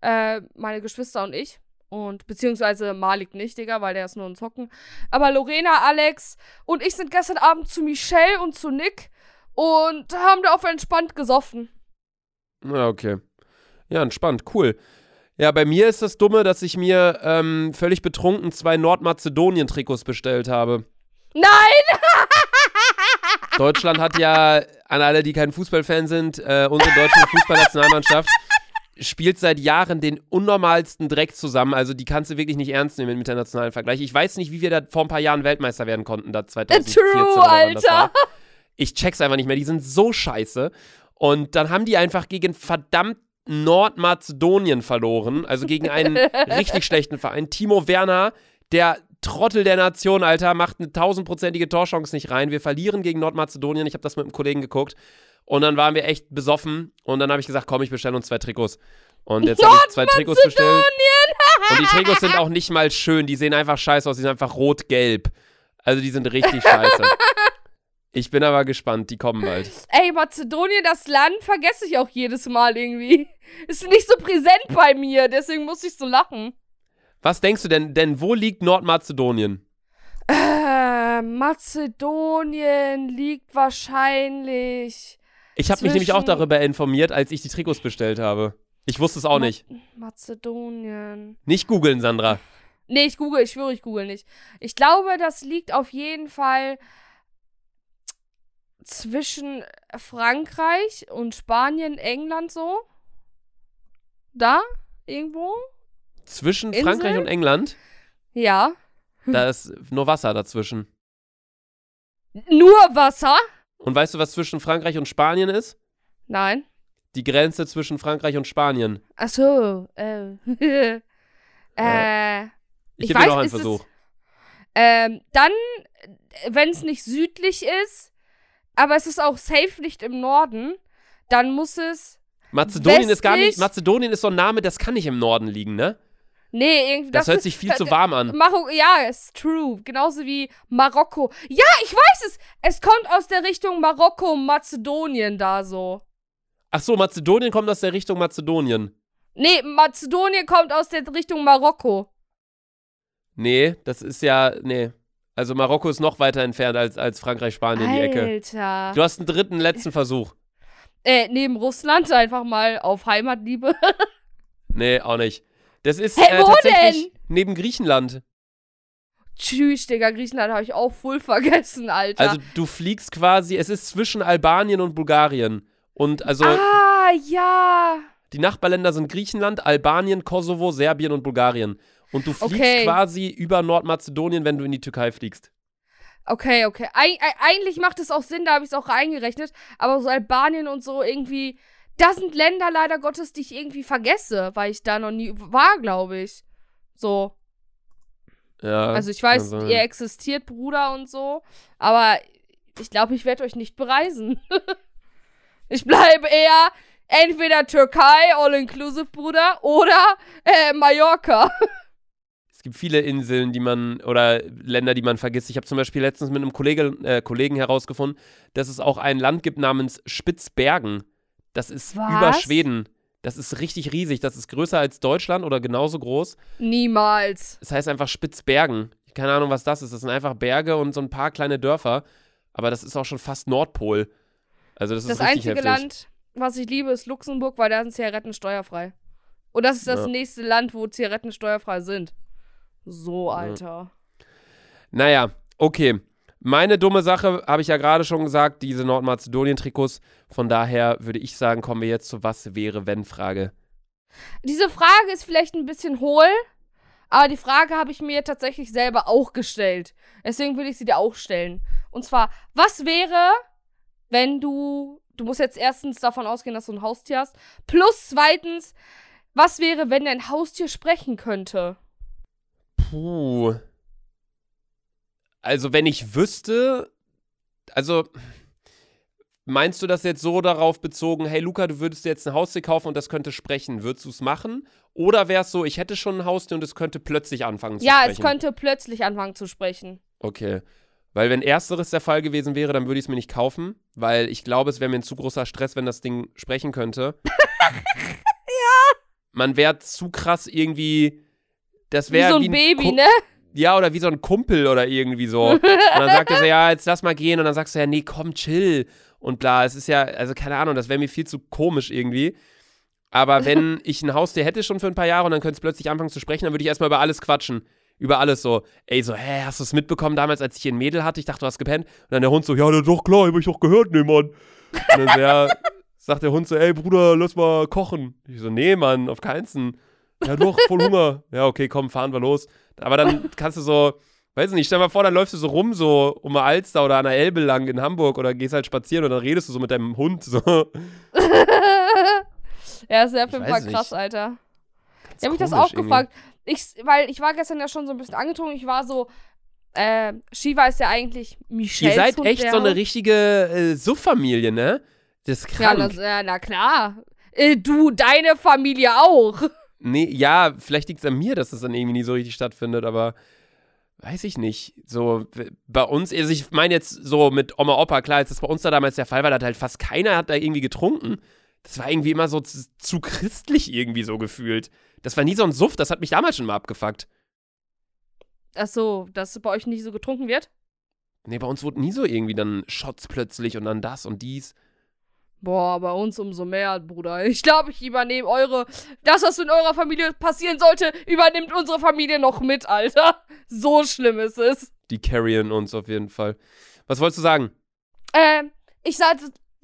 Äh, meine Geschwister und ich. Und beziehungsweise Malik nicht, Digga, weil der ist nur ein Zocken. Aber Lorena, Alex und ich sind gestern Abend zu Michelle und zu Nick und haben da auf entspannt gesoffen. Ja, okay. Ja, entspannt, cool. Ja, bei mir ist das Dumme, dass ich mir ähm, völlig betrunken zwei Nordmazedonien-Trikots bestellt habe. Nein! Deutschland hat ja, an alle, die kein Fußballfan sind, äh, unsere deutsche Fußballnationalmannschaft spielt seit Jahren den unnormalsten Dreck zusammen. Also die kannst du wirklich nicht ernst nehmen im internationalen Vergleich. Ich weiß nicht, wie wir da vor ein paar Jahren Weltmeister werden konnten, da 2014 True, oder wann das war. Alter. Ich check's einfach nicht mehr. Die sind so scheiße. Und dann haben die einfach gegen verdammt Nordmazedonien verloren. Also gegen einen richtig schlechten Verein. Timo Werner, der Trottel der Nation, Alter, macht eine tausendprozentige Torchance nicht rein. Wir verlieren gegen Nordmazedonien. Ich habe das mit einem Kollegen geguckt. Und dann waren wir echt besoffen. Und dann habe ich gesagt, komm, ich bestelle uns zwei Trikots. Und jetzt habe ich zwei Trikots bestellt. Und die Trikots sind auch nicht mal schön. Die sehen einfach scheiße aus. Die sind einfach rot-gelb. Also die sind richtig scheiße. Ich bin aber gespannt. Die kommen bald. Ey, Mazedonien, das Land, vergesse ich auch jedes Mal irgendwie. Ist nicht so präsent bei mir, deswegen muss ich so lachen. Was denkst du denn, denn wo liegt Nordmazedonien? Äh, Mazedonien liegt wahrscheinlich. Ich habe mich nämlich auch darüber informiert, als ich die Trikots bestellt habe. Ich wusste es auch Ma- nicht. Mazedonien. Nicht googeln, Sandra. Nee, ich google, ich schwöre, ich google nicht. Ich glaube, das liegt auf jeden Fall zwischen Frankreich und Spanien, England so. Da? Irgendwo? Zwischen Insel? Frankreich und England, Ja. da ist nur Wasser dazwischen. Nur Wasser? Und weißt du, was zwischen Frankreich und Spanien ist? Nein. Die Grenze zwischen Frankreich und Spanien. Ach so. Äh. äh. Ich Ich gebe dir weiß, noch einen ist es- Versuch. Ähm, dann, wenn es nicht südlich ist, aber es ist auch safe nicht im Norden, dann muss es. Mazedonien ist gar nicht. westlich- Mazedonien ist so ein Name, das kann nicht im Norden liegen, ne? Nee, irgendwie. Das, hört ist- sich viel zu warm an. Maro ja, ist true. Genauso wie Marokko. Ja, ich weiß es. Es kommt aus der Richtung Marokko, Mazedonien da so. Ach so, Mazedonien kommt aus der Richtung Mazedonien. Nee, Mazedonien kommt aus der Richtung Marokko. Nee, das ist ja, nee. Also Marokko ist noch weiter entfernt als, als Frankreich, Spanien, die Ecke. Alter. Du hast einen dritten, letzten Versuch. Äh, neben Russland einfach mal auf Heimatliebe. Nee, auch nicht. Das ist Hä, äh, tatsächlich neben Griechenland. Tschüss, Digga, Griechenland habe ich auch voll vergessen, Alter. Also du fliegst quasi, es ist zwischen Albanien und Bulgarien. Und also ah, ja. die Nachbarländer sind Griechenland, Albanien, Kosovo, Serbien und Bulgarien. Und du fliegst Okay. quasi über Nordmazedonien, wenn du in die Türkei fliegst. Okay, okay. Eig e- eigentlich macht es auch Sinn, da habe ich es auch reingerechnet. Aber so Albanien und so irgendwie, das sind Länder leider Gottes, die ich irgendwie vergesse, weil ich da noch nie war, glaube ich. So. Ja. Also ich weiß, also- ihr existiert, Bruder und so, aber ich glaube, ich werde euch nicht bereisen. ich bleibe eher entweder Türkei, All-Inclusive, Bruder, oder äh, Mallorca. Es gibt viele Inseln, die man oder Länder, die man vergisst. Ich habe zum Beispiel letztens mit einem Kollege, äh, Kollegen herausgefunden, dass es auch ein Land gibt namens Spitzbergen. Das ist Was? über Schweden. Das ist richtig riesig. Das ist größer als Deutschland oder genauso groß. Niemals. Es heißt einfach Spitzbergen. Keine Ahnung, was das ist. Das sind einfach Berge und so ein paar kleine Dörfer. Aber das ist auch schon fast Nordpol. Also das ist Das richtig einzige heftig. Land, was ich liebe, ist Luxemburg, weil da sind Zigaretten steuerfrei. Und das ist das Ja. nächste Land, wo Zigaretten steuerfrei sind. So, Alter. Naja, okay. Meine dumme Sache habe ich ja gerade schon gesagt, diese Nordmazedonien-Trikots. Von daher würde ich sagen, kommen wir jetzt zur Was wäre, wenn Frage. Diese Frage ist vielleicht ein bisschen hohl, aber die Frage habe ich mir tatsächlich selber auch gestellt. Deswegen will ich sie dir auch stellen. Und zwar, was wäre, wenn du, du musst jetzt erstens davon ausgehen, dass du ein Haustier hast, plus zweitens, was wäre, wenn dein Haustier sprechen könnte? Puh. Also, wenn ich wüsste, also meinst du das jetzt so darauf bezogen, hey Luca, du würdest dir jetzt ein Haustier kaufen und das könnte sprechen, würdest du es machen? Oder wäre es so, ich hätte schon ein Haustier und es könnte plötzlich anfangen zu ja, sprechen? es könnte plötzlich anfangen zu sprechen. Okay. Weil wenn ersteres der Fall gewesen wäre, dann würde ich es mir nicht kaufen, weil ich glaube, es wäre mir ein zu großer Stress, wenn das Ding sprechen könnte. ja. Man wäre zu krass irgendwie. Das Wie wäre so ein wie Baby, Ku- ne? Ja, oder wie so ein Kumpel oder irgendwie so. Und dann sagt er so, ja, jetzt lass mal gehen. Und dann sagst du ja, nee, komm, chill. Und bla, es ist ja, also keine Ahnung, das wäre mir viel zu komisch irgendwie. Aber wenn ich ein Haustier hätte schon für ein paar Jahre und dann könnte es plötzlich anfangen zu sprechen, dann würde ich erstmal über alles quatschen. Über alles so. Ey, so, hä, hast du es mitbekommen damals, als ich hier ein Mädel hatte? Ich dachte, du hast gepennt. Und dann der Hund so, ja, doch, klar, hab ich doch gehört, nee, Mann. Und dann so, ja, sagt der Hund so, ey, Bruder, lass mal kochen. Ich so, nee, Mann, auf keinsten. Ja, doch, voll Hunger. Ja, okay, komm, fahren wir los. Aber dann kannst du so, weiß nicht, stell mal vor, dann läufst du so rum, so um eine Alster oder an der Elbe lang in Hamburg oder gehst halt spazieren und dann redest du so mit deinem Hund. So. ja, ist ja auf jeden Fall nicht. krass, Alter. Ganz Ich habe mich das auch gefragt. Ich, weil ich war gestern ja schon so ein bisschen angetrunken. Ich war so, äh, Shiva ist ja eigentlich Michelle. Ihr seid echt so eine richtige äh, Suff-Familie, ne? Das ist Ja, krank. das, ja, na klar. Äh, du, deine Familie auch. Nee, ja, vielleicht liegt es an mir, dass das dann irgendwie nie so richtig stattfindet, aber weiß ich nicht. So, bei uns, also ich meine jetzt so mit Oma, Opa, klar, als das bei uns da damals der Fall war, da hat halt fast keiner hat da irgendwie getrunken. Das war irgendwie immer so zu, zu christlich irgendwie so gefühlt. Das war nie so ein Suff, das hat mich damals schon mal abgefuckt. Ach so, dass bei euch nicht so getrunken wird? Nee, bei uns wurde nie so irgendwie dann Shots plötzlich und dann das und dies. Boah, bei uns umso mehr, Bruder. Ich glaube, ich übernehme eure. Das, was in eurer Familie passieren sollte, übernimmt unsere Familie noch mit, Alter. So schlimm ist es. Die carryen uns auf jeden Fall. Was wolltest du sagen? Ähm, ich sah,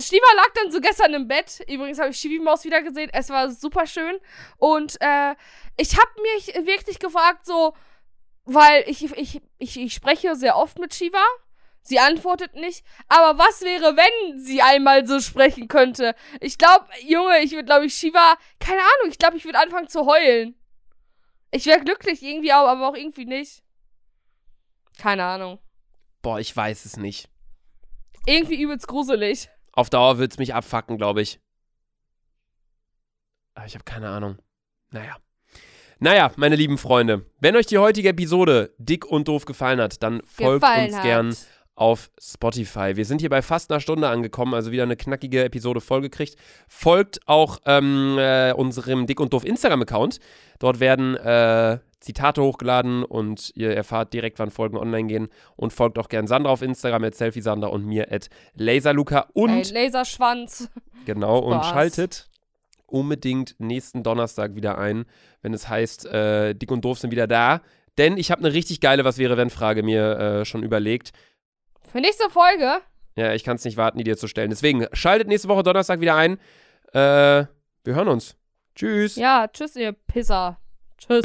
Stiva lag dann so gestern im Bett. Übrigens habe ich Stivi-Maus wieder gesehen. Es war super schön. Und äh, ich habe mich wirklich gefragt, so, weil ich, ich, ich, ich spreche sehr oft mit Shiva. Sie antwortet nicht. Aber was wäre, wenn sie einmal so sprechen könnte? Ich glaube, Junge, ich würde, glaube ich, Shiva, keine Ahnung, ich glaube, ich würde anfangen zu heulen. Ich wäre glücklich irgendwie, auch, aber auch irgendwie nicht. Keine Ahnung. Boah, ich weiß es nicht. Irgendwie übelst gruselig. Auf Dauer wird es mich abfacken, glaube ich. Aber ich habe keine Ahnung. Naja. Naja, meine lieben Freunde, wenn euch die heutige Episode dick und doof gefallen hat, dann folgt Gefallen uns hat. gern auf Spotify. Wir sind hier bei fast einer Stunde angekommen, also wieder eine knackige Episode vollgekriegt. Folgt auch ähm, äh, unserem Dick und Doof Instagram-Account. Dort werden äh, Zitate hochgeladen und ihr erfahrt direkt, wann Folgen online gehen. Und folgt auch gern Sandra auf Instagram, at selfiesandra und mir at laserluca. Und Ey, Laserschwanz. Genau, und Spaß. schaltet unbedingt nächsten Donnerstag wieder ein, wenn es heißt, äh, Dick und Doof sind wieder da. Denn ich habe eine richtig geile Was wäre, wenn Frage mir äh, schon überlegt. Für nächste Folge. Ja, ich kann es nicht warten, die dir zu stellen. Deswegen schaltet nächste Woche Donnerstag wieder ein. Äh, wir hören uns. Tschüss. Ja, tschüss, ihr Pisser. Tschüss.